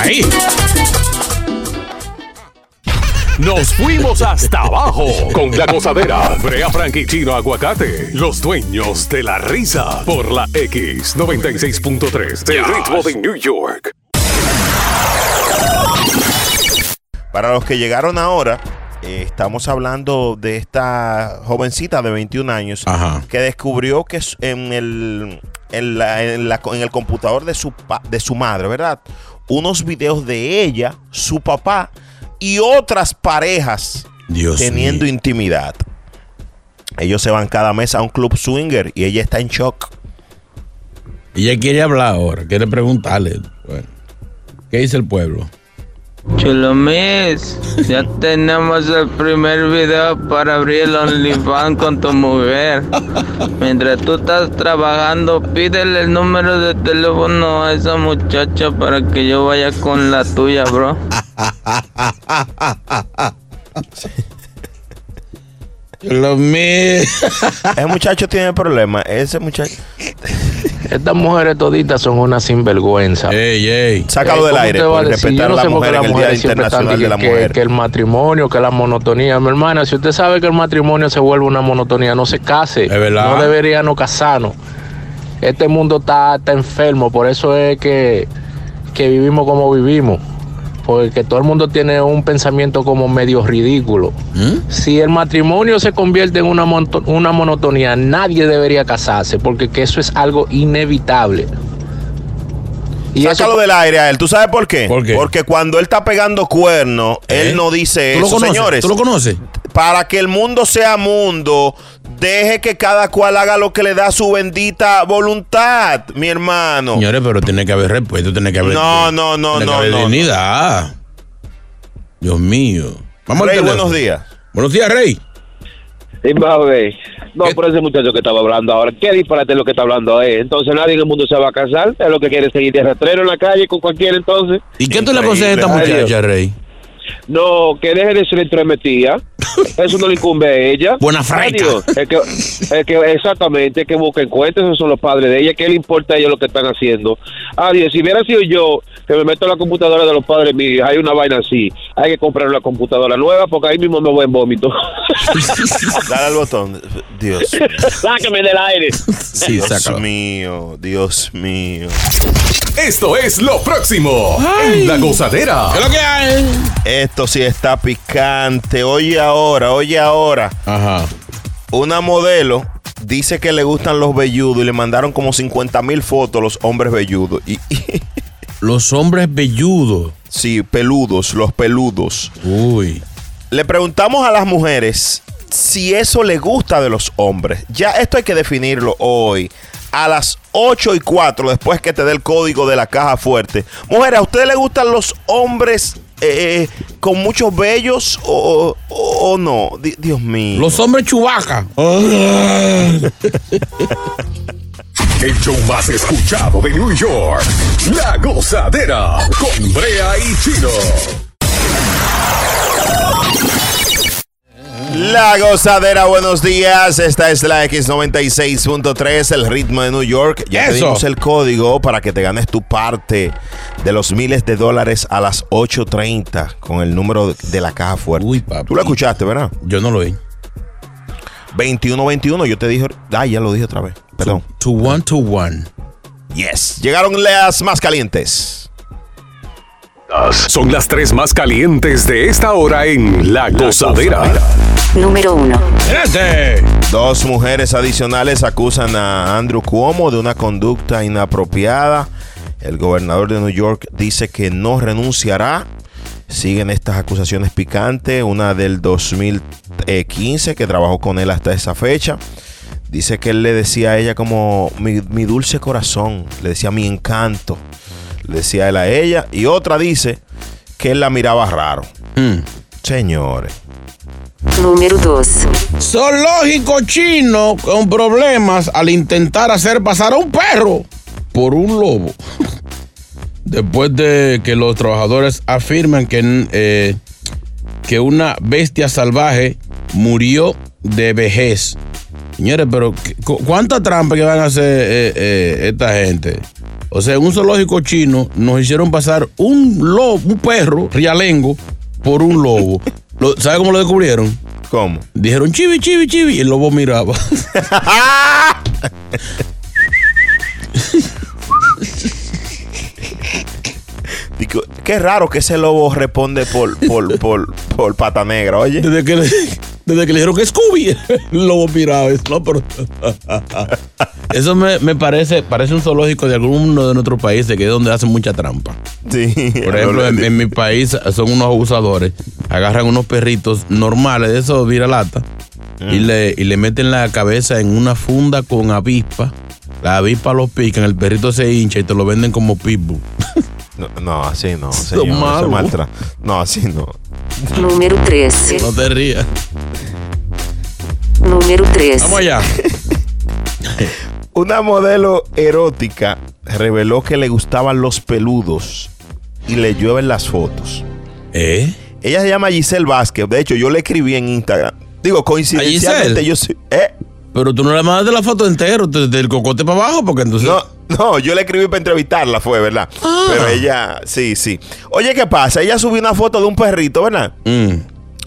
Ahí. Nos fuimos hasta abajo con la gozadera. Brea Frank y Chino Aguacate, los dueños de la risa. Por la X96.3 del ritmo de New York. Para los que llegaron ahora, eh, estamos hablando de esta jovencita de 21 años que descubrió que en el, en, la- en la- en el computador de su, de su madre, ¿verdad? Unos videos de ella, su papá y otras parejas Dios teniendo intimidad. Ellos se van cada mes a un club swinger y ella está en shock. Ella quiere hablar ahora, quiere preguntarle. Bueno, ¿qué dice el pueblo? Chulomis, ya tenemos el primer video para abrir el OnlyFans con tu mujer. Mientras tú estás trabajando, pídele el número de teléfono a esa muchacha para que yo vaya con la tuya, bro. *laughs* Chulomis. Ese muchacho tiene problema. Ese muchacho. Estas mujeres toditas son una sinvergüenza. Ey, ey. Sácalo del ¿cómo aire por respetar Yo no a la sé por qué mujer en las el Día mujeres siempre están Internacional de la diciendo que- Mujer. Que el matrimonio, que la monotonía. Mi hermana, si usted sabe que el matrimonio se vuelve una monotonía, no se case. verdad. No debería no casarnos. Este mundo está, está enfermo, por eso es que, que vivimos como vivimos. Porque todo el mundo tiene un pensamiento como medio ridículo. Si el matrimonio se convierte en una, monotonía, nadie debería casarse, porque que eso es algo inevitable. Y Sácalo del aire a él. ¿Tú sabes por qué? Porque cuando él está pegando cuernos, él no dice ¿Eh? ¿Tú lo eso, conoces? señores. ¿Tú lo conoces? Para que el mundo sea mundo, deje que cada cual haga lo que le da su bendita voluntad, mi hermano. Señores, pero tiene que haber respeto, tiene que haber. No, no, no, tiene que no, haber no, no. dignidad. Dios mío. Vamos Rey, buenos días. Buenos días, Rey. Sí, va a ver. No, por ese muchacho que estaba hablando ahora. ¿Qué disparate es lo que está hablando él? Entonces nadie en el mundo se va a casar. Es lo que quiere seguir de rastrero en la calle con cualquiera entonces. ¿Y qué tú le aconsejas a esta muchacha, Rey? No, que deje de ser entremetida. *laughs* Eso no le incumbe a ella. Buena. Adiós. Es que, es que exactamente, es que busquen cuentas, esos son los padres de ella. ¿Qué le importa a ellos lo que están haciendo? Adiós. Si hubiera sido yo que me meto en la computadora de los padres míos, hay una vaina así. Hay que comprar una computadora nueva porque ahí mismo me voy en vómito. *laughs* Dale al botón. Dios. Sáqueme del aire. Dios mío, Dios mío. Esto es lo próximo en La Gozadera. ¿Qué es lo que hay? Esto sí está picante. Oye ahora, oye ahora. Ajá. Una modelo dice que le gustan los velludos y le mandaron como 50 mil fotos a los hombres velludos. Y, Los hombres velludos. Sí, peludos, los peludos. Uy. Le preguntamos a las mujeres si eso le gusta de los hombres. Ya esto hay que definirlo hoy. A las 8 y 4, después que te dé el código de la caja fuerte. Mujeres, ¿a ustedes les gustan los hombres eh, con muchos vellos o, o- o no? Di- Dios mío. Los hombres chubaca. *laughs* El show más escuchado de New York. La Gozadera con Brea y Chino. La gozadera, buenos días. Esta es la X96.3, el ritmo de New York. Ya te Eso. dimos el código para que te ganes tu parte de los miles de dólares a las 8.30 con el número de la caja fuerte. Tú lo escuchaste, ¿verdad? Yo no lo vi. 21-21, yo te dije. Ah, ya lo dije otra vez. Perdón. To one to one. Yes. Llegaron las más calientes. Son las tres más calientes de esta hora en La Gozadera. Número 1. Dos mujeres adicionales acusan a Andrew Cuomo de una conducta inapropiada. El gobernador de New York dice que no renunciará. Siguen estas acusaciones picantes, una del 2015 que trabajó con él hasta esa fecha. Dice que él le decía a ella como mi, mi dulce corazón, le decía mi encanto, le decía él a ella. Y otra dice que él la miraba raro. Señores. Número 2. Zoológico chino con problemas al intentar hacer pasar a un perro por un lobo. *laughs* Después de que los trabajadores afirman que, eh, que una bestia salvaje murió de vejez. Señores, pero ¿qué- cu- ¿cuánta trampa que van a hacer eh, eh, esta gente? O sea, en un zoológico chino nos hicieron pasar un lobo, un perro rialengo por un lobo. *laughs* Lo- ¿Sabe cómo lo descubrieron? ¿Cómo? Dijeron chivi, chivi, chivi y el lobo miraba. *laughs* *laughs* Qué raro que ese lobo responde por, por, *laughs* por, por pata negra, oye. Desde que le, desde que le dijeron que Scooby, *laughs* el lobo miraba. No, pero- *laughs* Eso me, me parece, parece un zoológico de alguno de nuestros países que es donde hacen mucha trampa. Sí. Por ejemplo, en, en mi país son unos abusadores, agarran unos perritos normales de esos viralata y, le, y le meten la cabeza en una funda con avispa. La avispa los pican, el perrito se hincha y te lo venden como pitbull. No, no, así no, *laughs* señor. eso malo. es maltra- No, así no. Número 3. No te rías. Número 3. Vamos allá. *laughs* Una modelo erótica reveló que le gustaban los peludos y le llueven las fotos. ¿Eh? Ella se llama Giselle Vázquez. De hecho, yo le escribí en Instagram. Digo, coincidencialmente yo soy. ¿Eh? Pero tú no le mandaste la foto entera, te- del cocote para abajo, porque entonces. No, *laughs* no, yo le escribí para entrevistarla, fue, ¿verdad? Ah. Pero ella, sí, sí. Oye, ¿qué pasa? Ella subió una foto de un perrito, ¿verdad? Mm.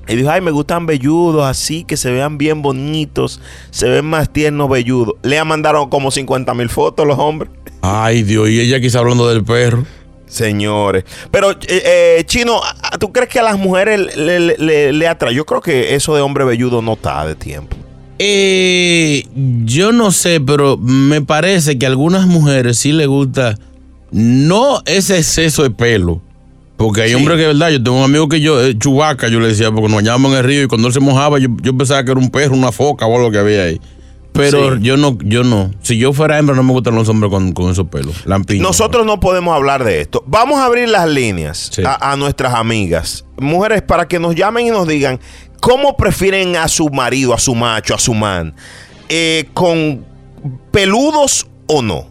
Y dijo, ay, me gustan velludos, así, que se vean bien bonitos, se ven más tiernos velludos. Le mandaron como 50 mil fotos los hombres. Ay, Dios, y ella quizá hablando del perro. Señores. Pero, eh, eh, Chino, ¿a- ¿tú crees que a las mujeres le, le- le- le atrae? Yo creo que eso de hombre velludo no está de tiempo. Eh, yo no sé, pero me parece que a algunas mujeres sí les gusta no ese exceso de pelo. Porque hay hombres que, verdad, yo tengo un amigo que yo, eh, Chubaca, yo le decía, porque nos bañábamos en el río y cuando él se mojaba, yo, yo pensaba que era un perro, una foca o algo que había ahí. Pero Sí. yo no, yo no. Si yo fuera hembra, no me gustan los hombres con, con esos pelos. Lampiños. Nosotros no podemos hablar de esto. Vamos a abrir las líneas a, a nuestras amigas, mujeres, para que nos llamen y nos digan cómo prefieren a su marido, a su macho, a su man, eh, con peludos o no.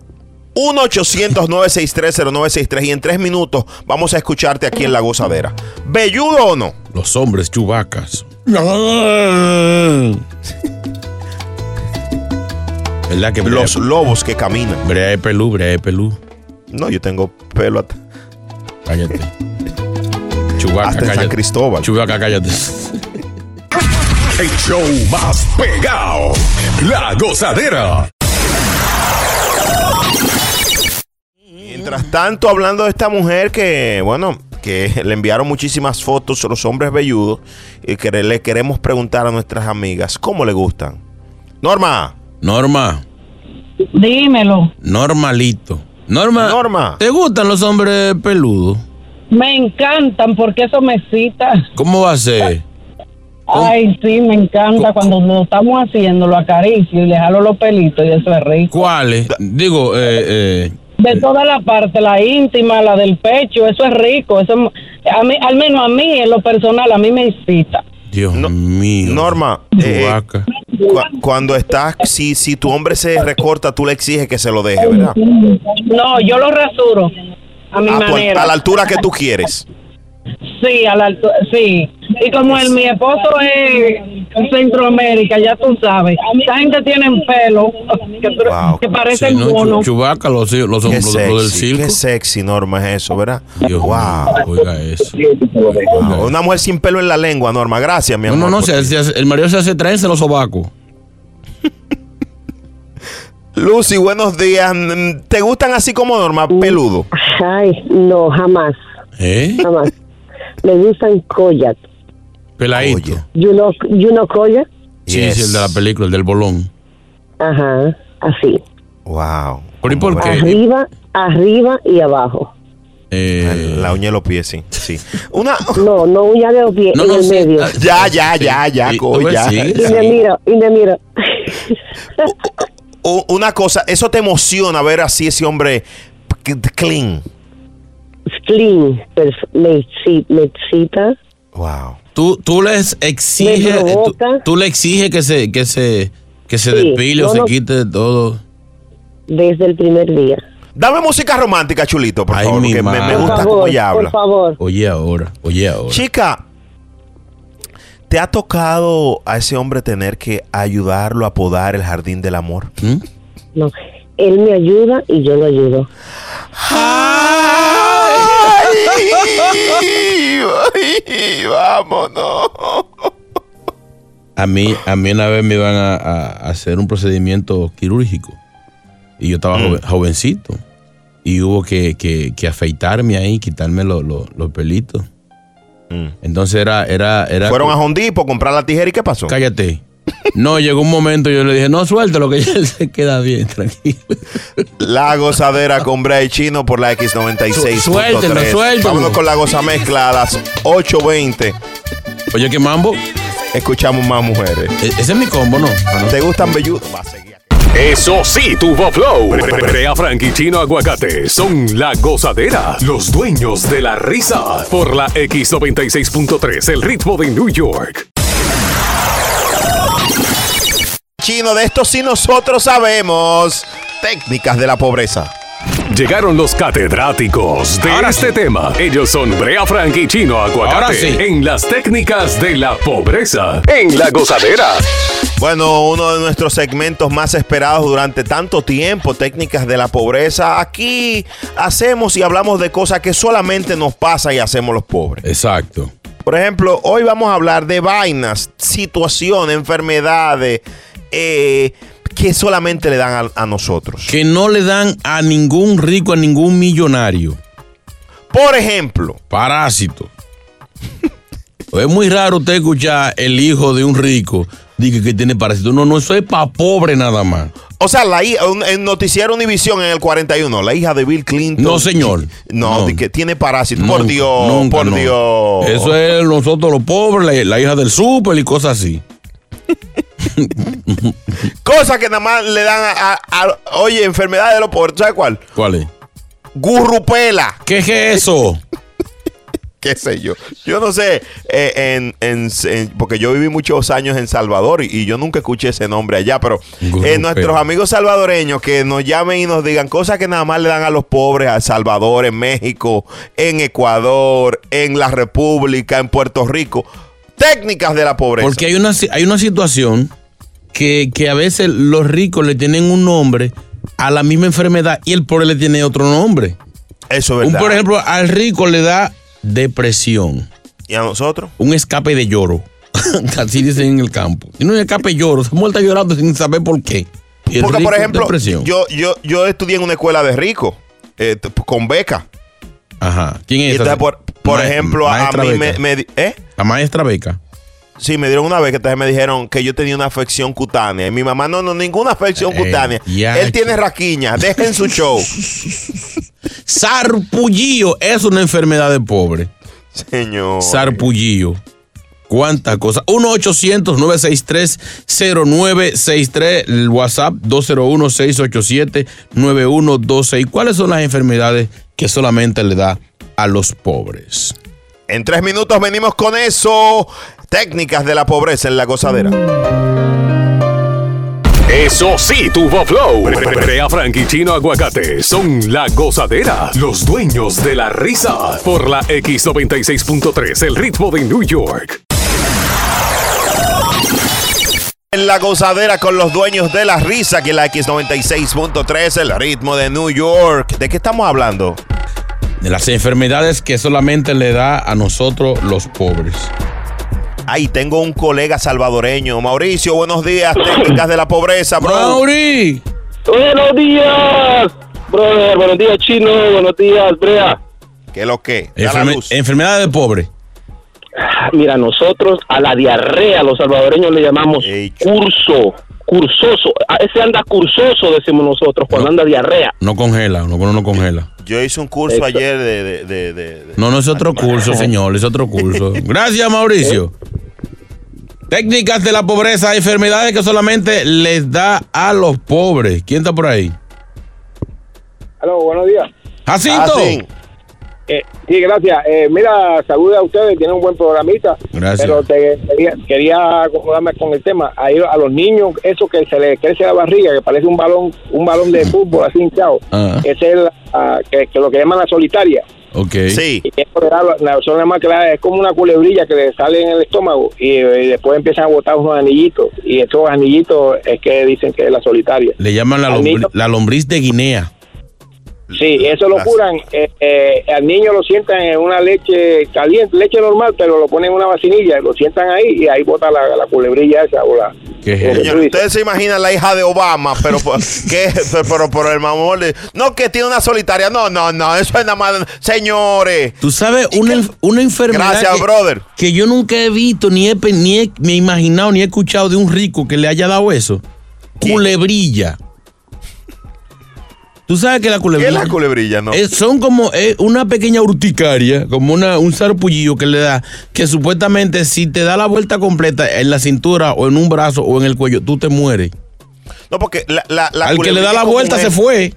1-800-963-0963 y en tres minutos vamos a escucharte aquí en La Gozadera. ¿Velludo o no? Los hombres chubacas. *laughs* ¿Verdad que Los lobos que caminan. Brea de pelú, brea de pelú. No, yo tengo pelo hasta, Cállate. Chubaca, hasta en San cállate. Cristóbal. Chubaca, cállate. El show más pegado. La gozadera. Mientras tanto, hablando de esta mujer que, bueno, que le enviaron muchísimas fotos a los hombres velludos y que le queremos preguntar a nuestras amigas cómo le gustan. Norma. Norma, Dímelo. normalito. Norma, Norma. ¿te gustan los hombres peludos? Me encantan porque eso me excita. ¿Cómo va a ser? Ay, sí, me encanta cuando lo estamos haciendo, lo acaricio y le jalo los pelitos y eso es rico. ¿Cuáles? Digo, eh, eh, De toda la parte, la íntima, la del pecho, eso es rico. Eso, a mí, al menos a mí, en lo personal, a mí me excita. Dios mío. Norma, eh, cu- cuando estás, si, si tu hombre se recorta, tú le exiges que se lo deje, ¿verdad? No, yo lo rasuro a mi A, tu- manera. a la altura que tú quieres. Sí, a la altu- sí. Y como el mi esposo es Centroamérica, ya tú sabes. Esta gente tiene pelo que, que parecen sí, no, Chubaca, los, los, los, los del sexy, circo. qué sexy, Norma, es eso, ¿verdad? Dios wow. oiga eso. Wow. Una mujer sin pelo en la lengua, Norma. Gracias, mi amor. no, no, se- se hace- el marido se hace trenza en los sobacos. *laughs* Lucy, buenos días. ¿Te gustan así como Norma, peludo? Ay, no, jamás. ¿Eh? Jamás. Me gustan Koyak. Peladito. Juno, Juno Coya. Sí, sí, el de la película, el del bolón. Ajá, así. Wow. ¿Por y por qué? Arriba, arriba y abajo. Eh, La uña de los pies, sí. sí. Una. *laughs* No, no uña de los pies, No, en no, el sí. medio. Ah, Ya, ya, ya, ya, co, sí, Y me miro, y me miro. *laughs* Una cosa, eso te emociona ver así ese hombre clean. Clean, me, me excita. Wow. Tú, tú les exiges, Me tú, le exiges que se, que se, que se Sí, despile o no, se no. quite de todo. Desde el primer día. Dame música romántica, chulito, por Ay, favor, me, gusta cómo ella por habla. favor. Oye ahora, oye ahora. Chica, ¿te ha tocado a ese hombre tener que ayudarlo a podar el jardín del amor? ¿Mm? No, él me ayuda y yo lo ayudo. Ay, *laughs* vámonos. A mí, a mí una vez me iban a, a hacer un procedimiento quirúrgico y yo estaba Mm. joven- jovencito y hubo que, que- que afeitarme ahí, quitarme lo- lo- los pelitos. Entonces era, era, era. Mm. Fueron a Hondipo a comprar la tijera y ¿qué pasó? Cállate. No, llegó un momento yo le dije, no, suéltalo que ya se queda bien, tranquilo. La gozadera con Bray Chino por la X96. Su- suéltelo, suéltelo. Vámonos con la goza mezcla a las 8.20. Oye, ¿qué mambo? Escuchamos más mujeres. E- ese es mi combo, ¿no? ¿Te gustan velludos? Va a seguir. Eso sí, tuvo flow. Brea Frank y Chino Aguacate son la gozadera, los dueños de la risa. Por la X96.3, el ritmo de New York. Chino, de esto sí nosotros sabemos. Técnicas de la pobreza. Llegaron los catedráticos de este tema. Ellos son Brea Frank y Chino Aguacate. Ahora sí. En las técnicas de la pobreza. En la gozadera. Bueno, uno de nuestros segmentos más esperados durante tanto tiempo, técnicas de la pobreza. Aquí hacemos y hablamos de cosas que solamente nos pasa y hacemos los pobres. Exacto. Por ejemplo, hoy vamos a hablar de vainas, situaciones, enfermedades eh, que solamente le dan a, a nosotros. Que no le dan a ningún rico, a ningún millonario. Por ejemplo, Parásito. *laughs* es muy raro usted escuchar el hijo de un rico diga que tiene parásito. No, no, eso es para pobre nada más. o sea, la hija, en Noticiero Univisión en el 41, la hija de Bill Clinton. No, señor. No, No. que tiene parásito. por Dios, nunca, por no. Dios. Eso es nosotros los pobres, la, la hija del súper y cosas así. *laughs* *laughs* Cosas que nada más le dan a, a- a- oye, enfermedades de los pobres. ¿Tú ¿Sabes cuál? ¿Cuál es? Gurrupela. ¿Qué es eso? *laughs* qué sé yo. Yo no sé, eh, en, en- en- porque yo viví muchos años en Salvador y, y yo nunca escuché ese nombre allá, pero eh, nuestros amigos salvadoreños que nos llamen y nos digan cosas que nada más le dan a los pobres, a Salvador, en México, en Ecuador, en la República, en Puerto Rico. Técnicas de la pobreza. Porque hay una, hay una situación que, que a veces los ricos le tienen un nombre a la misma enfermedad y el pobre le tiene otro nombre. Eso es Un, verdad. por ejemplo, al rico le da depresión. ¿Y a nosotros? Un escape de lloro. *laughs* Así dicen en el campo. Tiene un escape de lloro. Se muerta llorando sin saber por qué. Y Porque, por ejemplo, depresión. yo, yo, yo estudié en una escuela de ricos, eh, con beca. Ajá. ¿Quién Y es esa? entonces, por, por Ma- ejemplo, a, mí me, Beca. me di- ¿eh? La maestra beca. Sí, me dieron una vez que entonces me dijeron que yo tenía una afección cutánea. Y mi mamá, no, no, ninguna afección Eh, cutánea. ya, Él tiene raquiña, dejen su show. *laughs* Sarpullillo es una enfermedad de pobre. Señor. Sarpullillo. ¿Cuántas cosas? 1-800-963-0963. El WhatsApp 201-687-9126. ¿Cuáles son las enfermedades que solamente le da a los pobres? En tres minutos venimos con eso. Técnicas de la pobreza en la gozadera. Eso sí, tuvo flow. Brea Frank y Chino Aguacate son la gozadera, los dueños de la risa. Por la X96.3, el ritmo de New York. En la gozadera con los dueños de la risa, que la X96.3, el ritmo de New York. ¿De qué estamos hablando? De las enfermedades que solamente le da a nosotros los pobres. Ahí tengo un colega salvadoreño. Mauricio, buenos días. Técnicas de la pobreza, bro. Mauri. Buenos días, brother. Buenos días, Chino. Buenos días, Brea. ¿Qué es lo que? Enferme- luz. enfermedades de pobre. Mira, nosotros a la diarrea, los salvadoreños le llamamos curso, cursoso. A ese anda cursoso, decimos nosotros, cuando anda diarrea. No congela, no, no congela. Yo hice un curso ayer de, de- de- de- de- No, no es otro curso, señor, es otro curso. *laughs* Gracias, Mauricio. Técnicas de la pobreza, enfermedades que solamente les da a los pobres. ¿Quién está por ahí? Aló, buenos días. Jacinto. Eh, sí, gracias. Eh, mira, saludos a ustedes, tienen un buen programita. Gracias. Pero te quería, quería acomodarme con el tema. A, a los niños, eso que se les crece la barriga, que parece un balón un balón de fútbol así hinchado. Ah. Es la- que, que lo que llaman la solitaria. Ok. Sí. Y eso le da la, más clara, es como una culebrilla que le sale en el estómago y, y después empiezan a botar unos anillitos. Y estos anillitos es que dicen que es la solitaria. Le llaman la, la lombriz de Guinea. Sí, eso lo curan. eh, eh, al niño lo sientan en una leche caliente, leche normal, pero lo ponen en una vacinilla, lo sientan ahí y ahí bota la, la culebrilla esa o la. Ustedes se imaginan la hija de Obama, pero por, *laughs* ¿qué? pero por el mamón no que tiene una solitaria. No, no, no, eso es nada más, señores. Tú sabes, una, una enfermedad Gracias, que, brother. que yo nunca he visto, ni he, ni he- me he imaginado, ni he escuchado de un rico que le haya dado eso. Culebrilla. Tú sabes que la culebrilla. ¿Qué es la culebrilla, no? Es- son como una pequeña urticaria, como una, un sarpullillo que le da, que supuestamente si te da la vuelta completa en la cintura o en un brazo o en el cuello, tú te mueres. No, porque la, la, la Al que le da la vuelta se fue.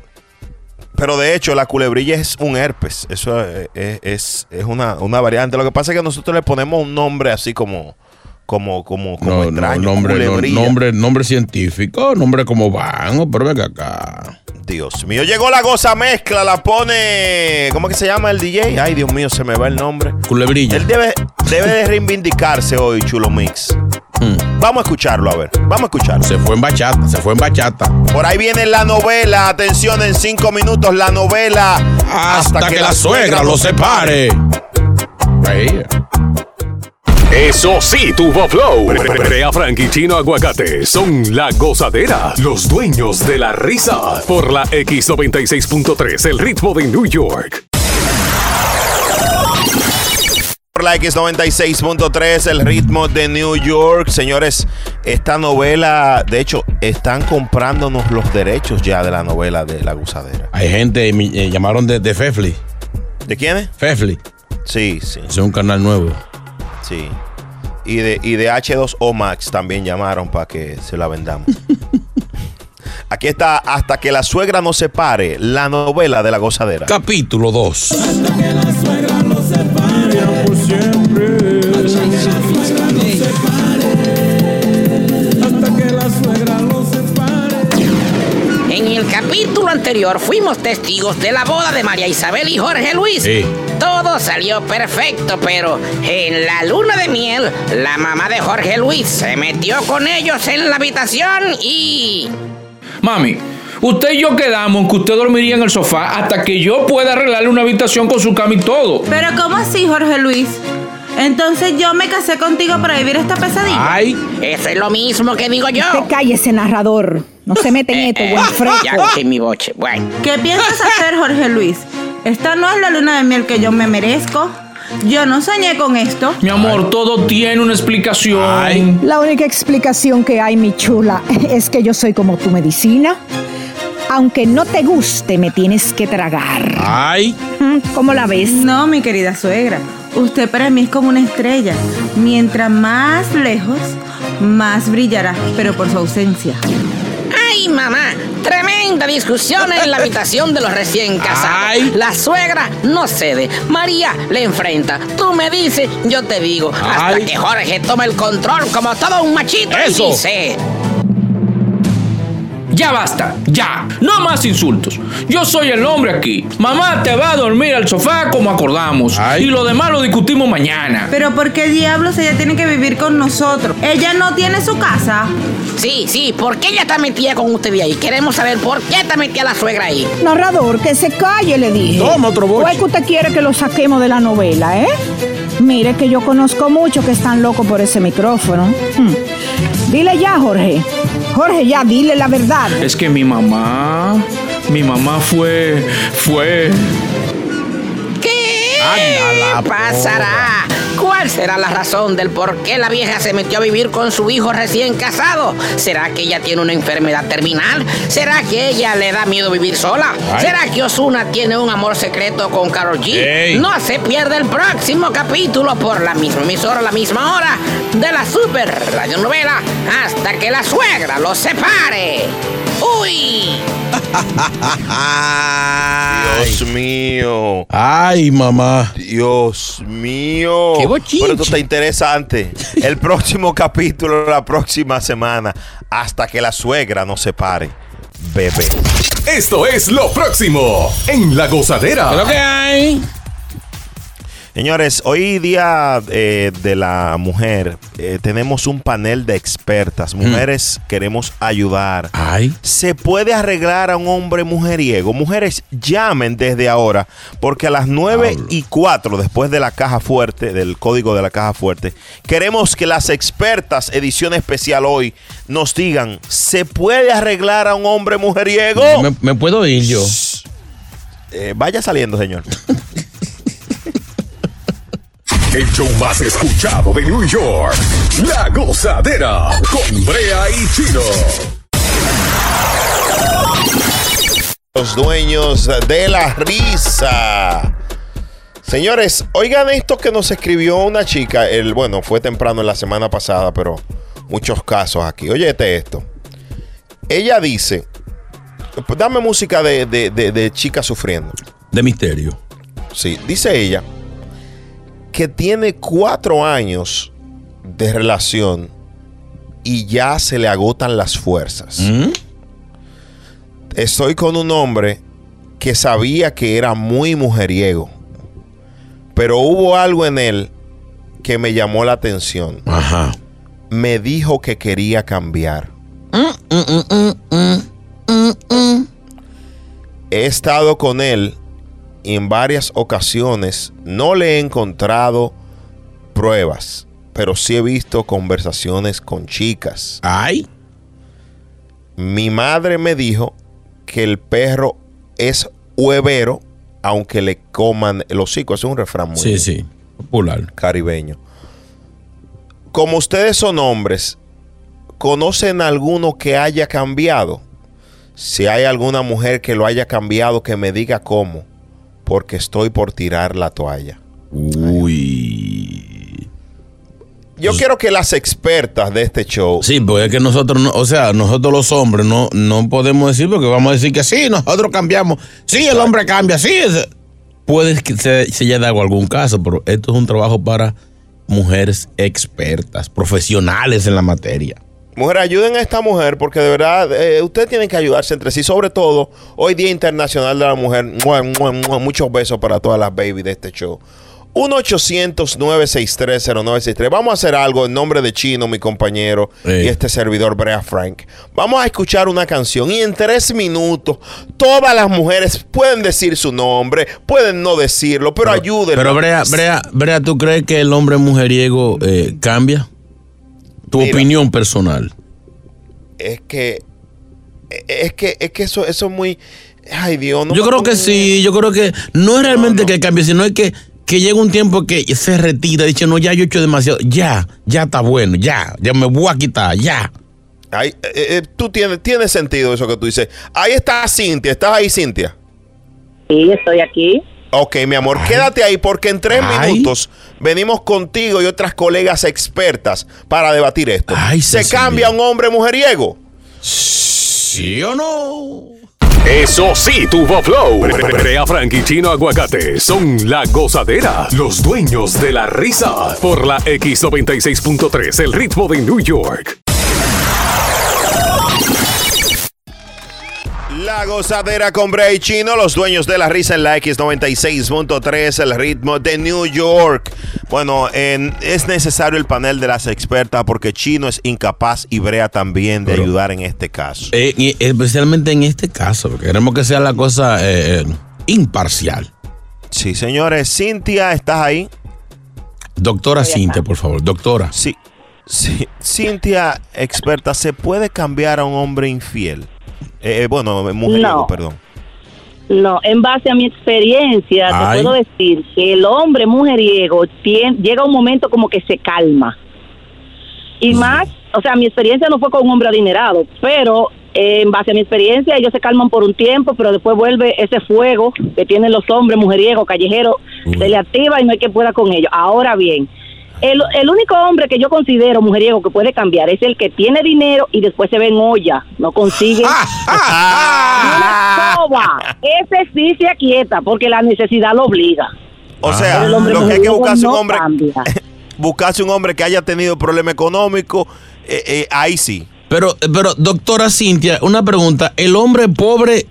Pero de hecho, la culebrilla es un herpes. Eso es, es, es- es una, una variante. Lo que pasa es que nosotros le ponemos un nombre así como, como, como, como No, no, extraño. nombre, no, nombre, nombre científico, nombre como van, pero venga acá. Dios mío, llegó la goza mezcla, la pone. ¿Cómo que se llama el DJ? Ay, Dios mío, se me va el nombre. Culebrilla. Él debe, debe de reivindicarse hoy, Chulo Mix. Vamos a escucharlo, a ver. Vamos a escucharlo. Hmm. Se fue en bachata, se fue en bachata. Por ahí viene la novela. Atención, en cinco minutos, la novela. Hasta, que, la suegra lo separe. Ahí. Eso sí, tuvo flow. Brea Frank y Chino Aguacate son la gozadera, los dueños de la risa. Por la X96.3, el ritmo de New York. Por la X96.3, el ritmo de New York. Señores, esta novela, de hecho, están comprándonos los derechos ya de la novela de La Gozadera. Hay gente, me eh, llamaron de, de Fefli. ¿De quién es? Fefli. Sí, sí. Es un canal nuevo. Sí. Y de, y de H2O Max también llamaron para que se la vendamos. *laughs* Aquí está Hasta que la suegra no se pare, la novela de la gozadera. Capítulo 2. En anterior fuimos testigos de la boda de María Isabel y Jorge Luis. Sí. Todo salió perfecto, pero en la luna de miel, la mamá de Jorge Luis se metió con ellos en la habitación y... Mami, usted y yo quedamos en que usted dormiría en el sofá hasta que yo pueda arreglarle una habitación con su cama y todo. Pero ¿cómo así, Jorge Luis? Entonces yo me casé contigo para vivir esta pesadilla. Ay, eso es lo mismo que digo yo. Usted cállese, narrador. No se mete en esto, buen fresco. Ya cogí mi boche. Bueno. ¿Qué piensas hacer, Jorge Luis? Esta no es la luna de miel que yo me merezco. Yo no soñé con esto. Mi amor, todo tiene una explicación. La única explicación que hay, mi chula, es que yo soy como tu medicina. Aunque no te guste, me tienes que tragar. Ay. ¿Cómo la ves? No, mi querida suegra. Usted para mí es como una estrella. Mientras más lejos, más brillará, pero por su ausencia. ¡Ay, mamá! Tremenda discusión en la habitación de los recién *laughs* casados. La suegra no cede. María le enfrenta. Tú me dices, yo te digo. Hasta Ay. que Jorge toma el control como todo un machito Eso. y dice... Ya basta, ya. No más insultos. Yo soy el hombre aquí. Mamá te va a dormir al sofá como acordamos. Y lo demás lo discutimos mañana. Pero ¿por qué diablos ella tiene que vivir con nosotros? Ella no tiene su casa. Sí, sí, ¿por qué ella está metida con usted ahí? Queremos saber por qué está metida la suegra ahí. Narrador, que se calle, le dije. Toma otro boche. ¿O es que usted quiere que lo saquemos de la novela, eh? Mire que yo conozco muchos que están locos por ese micrófono. Hmm. Dile ya, Jorge. Jorge, ya, dile la verdad. Es que mi mamá. Mi mamá fue. fue. ¿Qué Ándala, pasará ¿Cuál será la razón del por qué la vieja se metió a vivir con su hijo recién casado? ¿Será que ella tiene una enfermedad terminal? ¿Será que ella le da miedo vivir sola? Ay. ¿Será que Osuna tiene un amor secreto con Karol G? Ey. No se pierde el próximo capítulo por la misma emisora, la misma hora de la super radionovela hasta que la suegra los separe. ¡Uy! Dios mío. Ay, mamá. Dios mío. Qué bochinche. Pero esto está interesante. El *laughs* próximo capítulo, la próxima semana, hasta que la suegra nos separe. Bebé. Esto es lo próximo en La Gozadera. ¿Qué hay? Señores, hoy día eh, de la mujer eh, tenemos un panel de expertas. Mujeres queremos ayudar. Ay. ¿Se puede arreglar a un hombre mujeriego? Mujeres, llamen desde ahora, porque a las 9 y 4, después de la caja fuerte, del código de la caja fuerte, queremos que las expertas, edición especial hoy, nos digan, ¿se puede arreglar a un hombre mujeriego? ¿Me, me puedo ir yo? Eh, vaya saliendo, señor. *laughs* El show más escuchado de New York. La Gozadera con Brea y Chino. Los dueños de la risa. Señores, oigan esto que nos escribió una chica. El, bueno, fue temprano en la semana pasada, pero muchos casos aquí. Óyete esto. Ella dice: Dame música de, de, de- de chica sufriendo. De misterio. Sí, dice ella que tiene cuatro años de relación y ya se le agotan las fuerzas. Estoy con un hombre que sabía que era muy mujeriego, pero hubo algo en él que me llamó la atención. Ajá. Me dijo que quería cambiar. He estado con él en varias ocasiones. No le he encontrado pruebas, pero sí he visto conversaciones con chicas. Ay. Mi madre me dijo que el perro es huevero, aunque le coman el hocico. Es un refrán muy Sí, sí. Popular. caribeño. Como ustedes son hombres, ¿conocen alguno que haya cambiado? Si hay alguna mujer que lo haya cambiado, que me diga cómo, porque estoy por tirar la toalla. Uy. Yo quiero que las expertas de este show. Sí, porque es que nosotros, no, o sea, nosotros los hombres no, no podemos decir porque vamos a decir que sí, nosotros cambiamos. Sí, el hombre cambia, sí. es- Puede que se, se haya dado algún caso, pero esto es un trabajo para mujeres expertas, profesionales en la materia. Mujer, ayuden a esta mujer porque de verdad eh, ustedes tienen que ayudarse entre sí. Sobre todo, hoy Día Internacional de la Mujer. Mua, mua, mua. Muchos besos para todas las babies de este show. 1-800-963-0963. Vamos a hacer algo en nombre de Chino, mi compañero, y este servidor Brea Frank. Vamos a escuchar una canción y en tres minutos todas las mujeres pueden decir su nombre, pueden no decirlo, pero, ayúdenlo. Pero Brea, Brea, Brea, ¿tú crees que el hombre mujeriego eh, cambia? Tu Mira. opinión personal. Es que, es que, es que eso, eso es muy... Ay, Dios, no yo creo que sí, yo creo que no es realmente que cambie, sino es que, que llega un tiempo que se retira, dice, no, ya yo he hecho demasiado, ya, ya está bueno, ya, ya me voy a quitar, ya. Ay, eh, eh, tú tienes, tiene sentido eso que tú dices. Ahí está Cintia, ¿estás ahí, Cintia? Sí, estoy aquí. Ok, mi amor, quédate ahí porque en tres Ay. minutos venimos contigo y otras colegas expertas para debatir esto. ¿Se cambia un hombre mujeriego? ¿Sí o no? Eso sí, tuvo flow. Brea Frank y Chino Aguacate son la gozadera, los dueños de la risa. Por la X96.3, el ritmo de New York. La gozadera con Bray Chino, los dueños de la risa en la X96.3, el ritmo de New York. Bueno, en- es necesario el panel de las expertas porque Chino es incapaz y Brea también de Pero- ayudar en este caso. Eh, y especialmente en este caso, porque queremos que sea la cosa eh, eh, imparcial. Sí, señores, Cintia, ¿estás ahí? Doctora Cintia, por favor, doctora. Sí, sí. Cintia, experta, ¿se puede cambiar a un hombre infiel? Eh, eh, bueno, mujeriego, No. perdón. No, en base a mi experiencia, Ay. te puedo decir que el hombre mujeriego tien- llega un momento como que se calma. Y más, o sea, mi experiencia no fue con un hombre adinerado, pero eh, en base a mi experiencia ellos se calman por un tiempo, pero después vuelve ese fuego que tienen los hombres mujeriegos, callejeros, se le activa y no hay que pueda con ellos. Ahora bien, el, el único hombre que yo considero mujeriego que puede cambiar es el que tiene dinero y después se ve en olla, no consigue *laughs* una. Ese sí se aquieta porque la necesidad lo obliga. O sea, El hombre lo que hay que buscarse un no hombre, cambia. *laughs* buscarse un hombre que haya tenido problema económico, eh, eh, ahí sí. Pero, pero, doctora Cintia, una pregunta. ¿El hombre pobre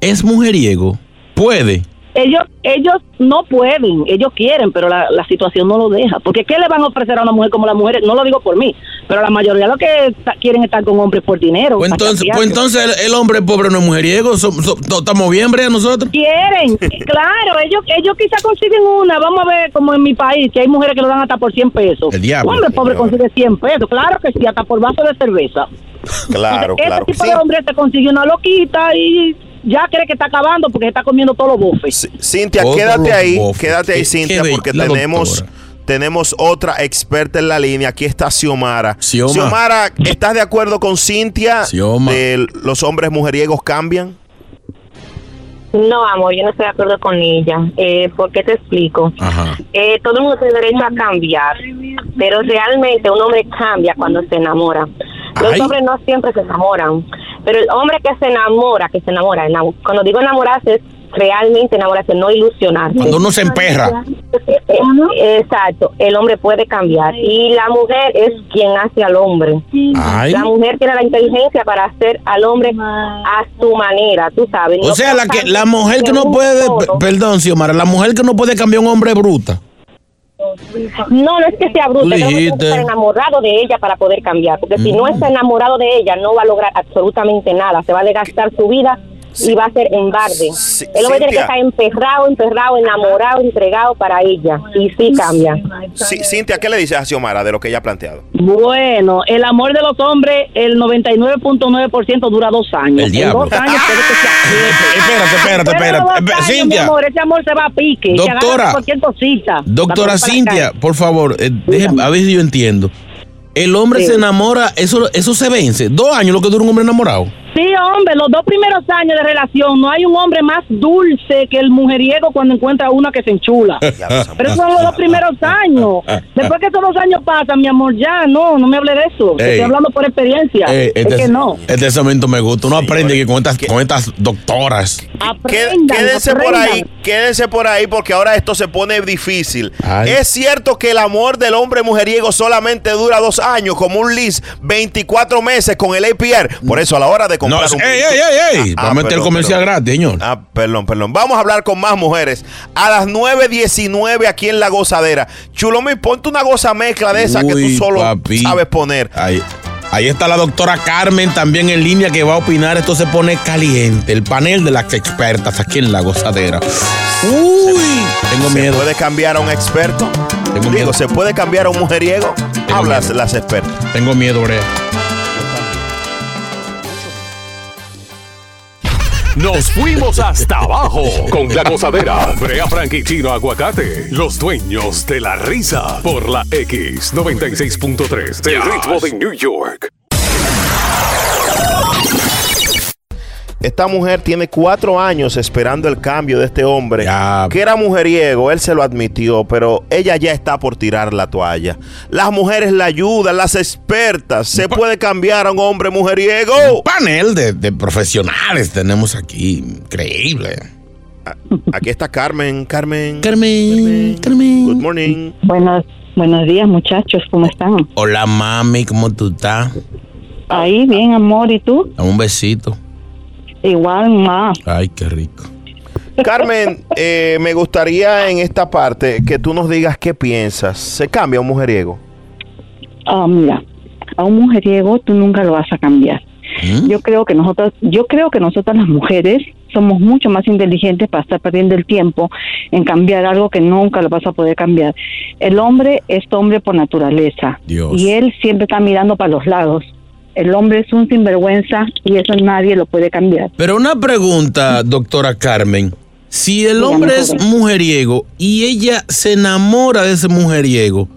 es mujeriego? ¿Puede? Ellos, ellos no pueden, ellos quieren, pero la, la situación no lo deja. Porque ¿qué le van a ofrecer a una mujer como las mujeres? No lo digo por mí, pero la mayoría de los que ta- quieren estar con hombres por dinero. Pues entonces, pues entonces el, el hombre pobre no es mujeriego. ¿Estamos bien, Brea, nosotros? Quieren, *laughs* claro, ellos ellos quizá consiguen una, vamos a ver como en mi país, que hay mujeres que lo dan hasta por 100 pesos. El diablo, Un hombre pobre consigue 100 pesos, claro que sí, hasta por vaso de cerveza. Claro, Ese claro. tipo Sí, de hombre se consigue una loquita y ya cree que está acabando porque está comiendo todos los bofes. Cintia, Todos quédate ahí, bofes. quédate ahí, Cintia, porque tenemos, tenemos otra experta en la línea. Aquí está Xiomara. Xioma. Xiomara, ¿estás de acuerdo con Cintia Xioma. de los hombres mujeriegos cambian? No, amor, yo no estoy de acuerdo con ella. Eh, ¿Por qué te explico? Ajá. Eh, todo el mundo tiene derecho a cambiar, pero realmente un hombre cambia cuando se enamora. Los Ay. hombres no siempre se enamoran, pero el hombre que se enamora, que se enamora, enamo- cuando digo enamorarse es realmente enamorarse, no ilusionarse. Cuando uno se emperra. Exacto, el hombre puede cambiar y la mujer es quien hace al hombre. Ay. La mujer tiene la inteligencia para hacer al hombre a su manera, tú sabes. O no sea, la que la mujer que no puede, perdón, Xiomara, la mujer que no puede cambiar un hombre bruta. No, no es que sea bruta, es que estar enamorado de ella para poder cambiar. Porque si no está enamorado de ella, no va a lograr absolutamente nada. Se va a desgastar su vida y va a ser en barde. El hombre tiene que Cintia. estar emperrado, emperrado, enamorado, entregado para ella. Y sí cambia. Sí, Cintia, ¿qué le dices a Xiomara de lo que ella ha planteado? Bueno, el amor de los hombres, el 99.9% dura dos años. El En diablo. dos años puede que se apriete. Espérate, espérate, espérate. años, Cintia. mi amor, ese amor se va a pique. Doctora. cualquier cosita. Doctora Cintia, por favor, eh, déjeme- a ver si yo entiendo. El hombre Sí. se enamora, eso, eso se vence. Dos años lo que dura un hombre enamorado. Sí, hombre, los dos primeros años de relación, no hay un hombre más dulce que el mujeriego cuando encuentra una que se enchula. *laughs* Pero esos son los dos primeros años. Después que esos dos años pasan, mi amor, ya, no, no me hable de eso. Ey. Estoy hablando por experiencia. Es este, que no. este segmento me gusta. Uno aprende que con estas, con estas doctoras. Qué- Quédense por ahí, quédense por ahí porque ahora esto se pone difícil. Ay. Es cierto que el amor del hombre mujeriego solamente dura dos años, como un lease, 24 meses con el APR. Por eso a la hora de comprar No, un ey, ey, ey, ey, va a meter perdón, comercial perdón. gratis, señor. Ah, perdón, perdón. Vamos a hablar con más mujeres. A las 9.19 aquí en La Gozadera. Chulomi, ponte una goza mezcla de esa que tú solo papi. sabes poner. Ahí, ahí está la doctora Carmen también en línea que va a opinar. Esto se pone caliente. El panel de las expertas aquí en la gozadera. Uy, tengo ¿Se miedo. puede cambiar a un experto? Tengo Digo, miedo. ¿se puede cambiar a un mujeriego? Hablas las expertas. Tengo miedo, Brea. Nos fuimos hasta abajo con la gozadera. Brea Frank y Chino Aguacate, los dueños de la risa. Por la X96.3, el ritmo de New York. Esta mujer tiene cuatro años esperando el cambio de este hombre, que era mujeriego, él se lo admitió, pero ella ya está por tirar la toalla. Las mujeres la ayudan, las expertas. ¿Se puede cambiar a un hombre mujeriego? Un panel de, de profesionales tenemos aquí. Increíble. Aquí está Carmen, Carmen. Carmen, Carmen. Good morning. Buenos, buenos días, muchachos, ¿cómo están? Hola, mami, ¿cómo tú estás? Ahí, bien, amor, ¿y tú? Un besito. Igual, más. Ay, qué rico. Carmen, eh, me gustaría en esta parte que tú nos digas qué piensas. ¿Se cambia un mujeriego? Ah, mira, a un mujeriego tú nunca lo vas a cambiar. Yo creo que nosotros, yo creo que nosotras las mujeres somos mucho más inteligentes para estar perdiendo el tiempo en cambiar algo que nunca lo vas a poder cambiar. El hombre es hombre por naturaleza Dios. y él siempre está mirando para los lados. El hombre es un sinvergüenza y eso nadie lo puede cambiar. Pero una pregunta, doctora Carmen. Si el hombre es mujeriego y ella se enamora de ese mujeriego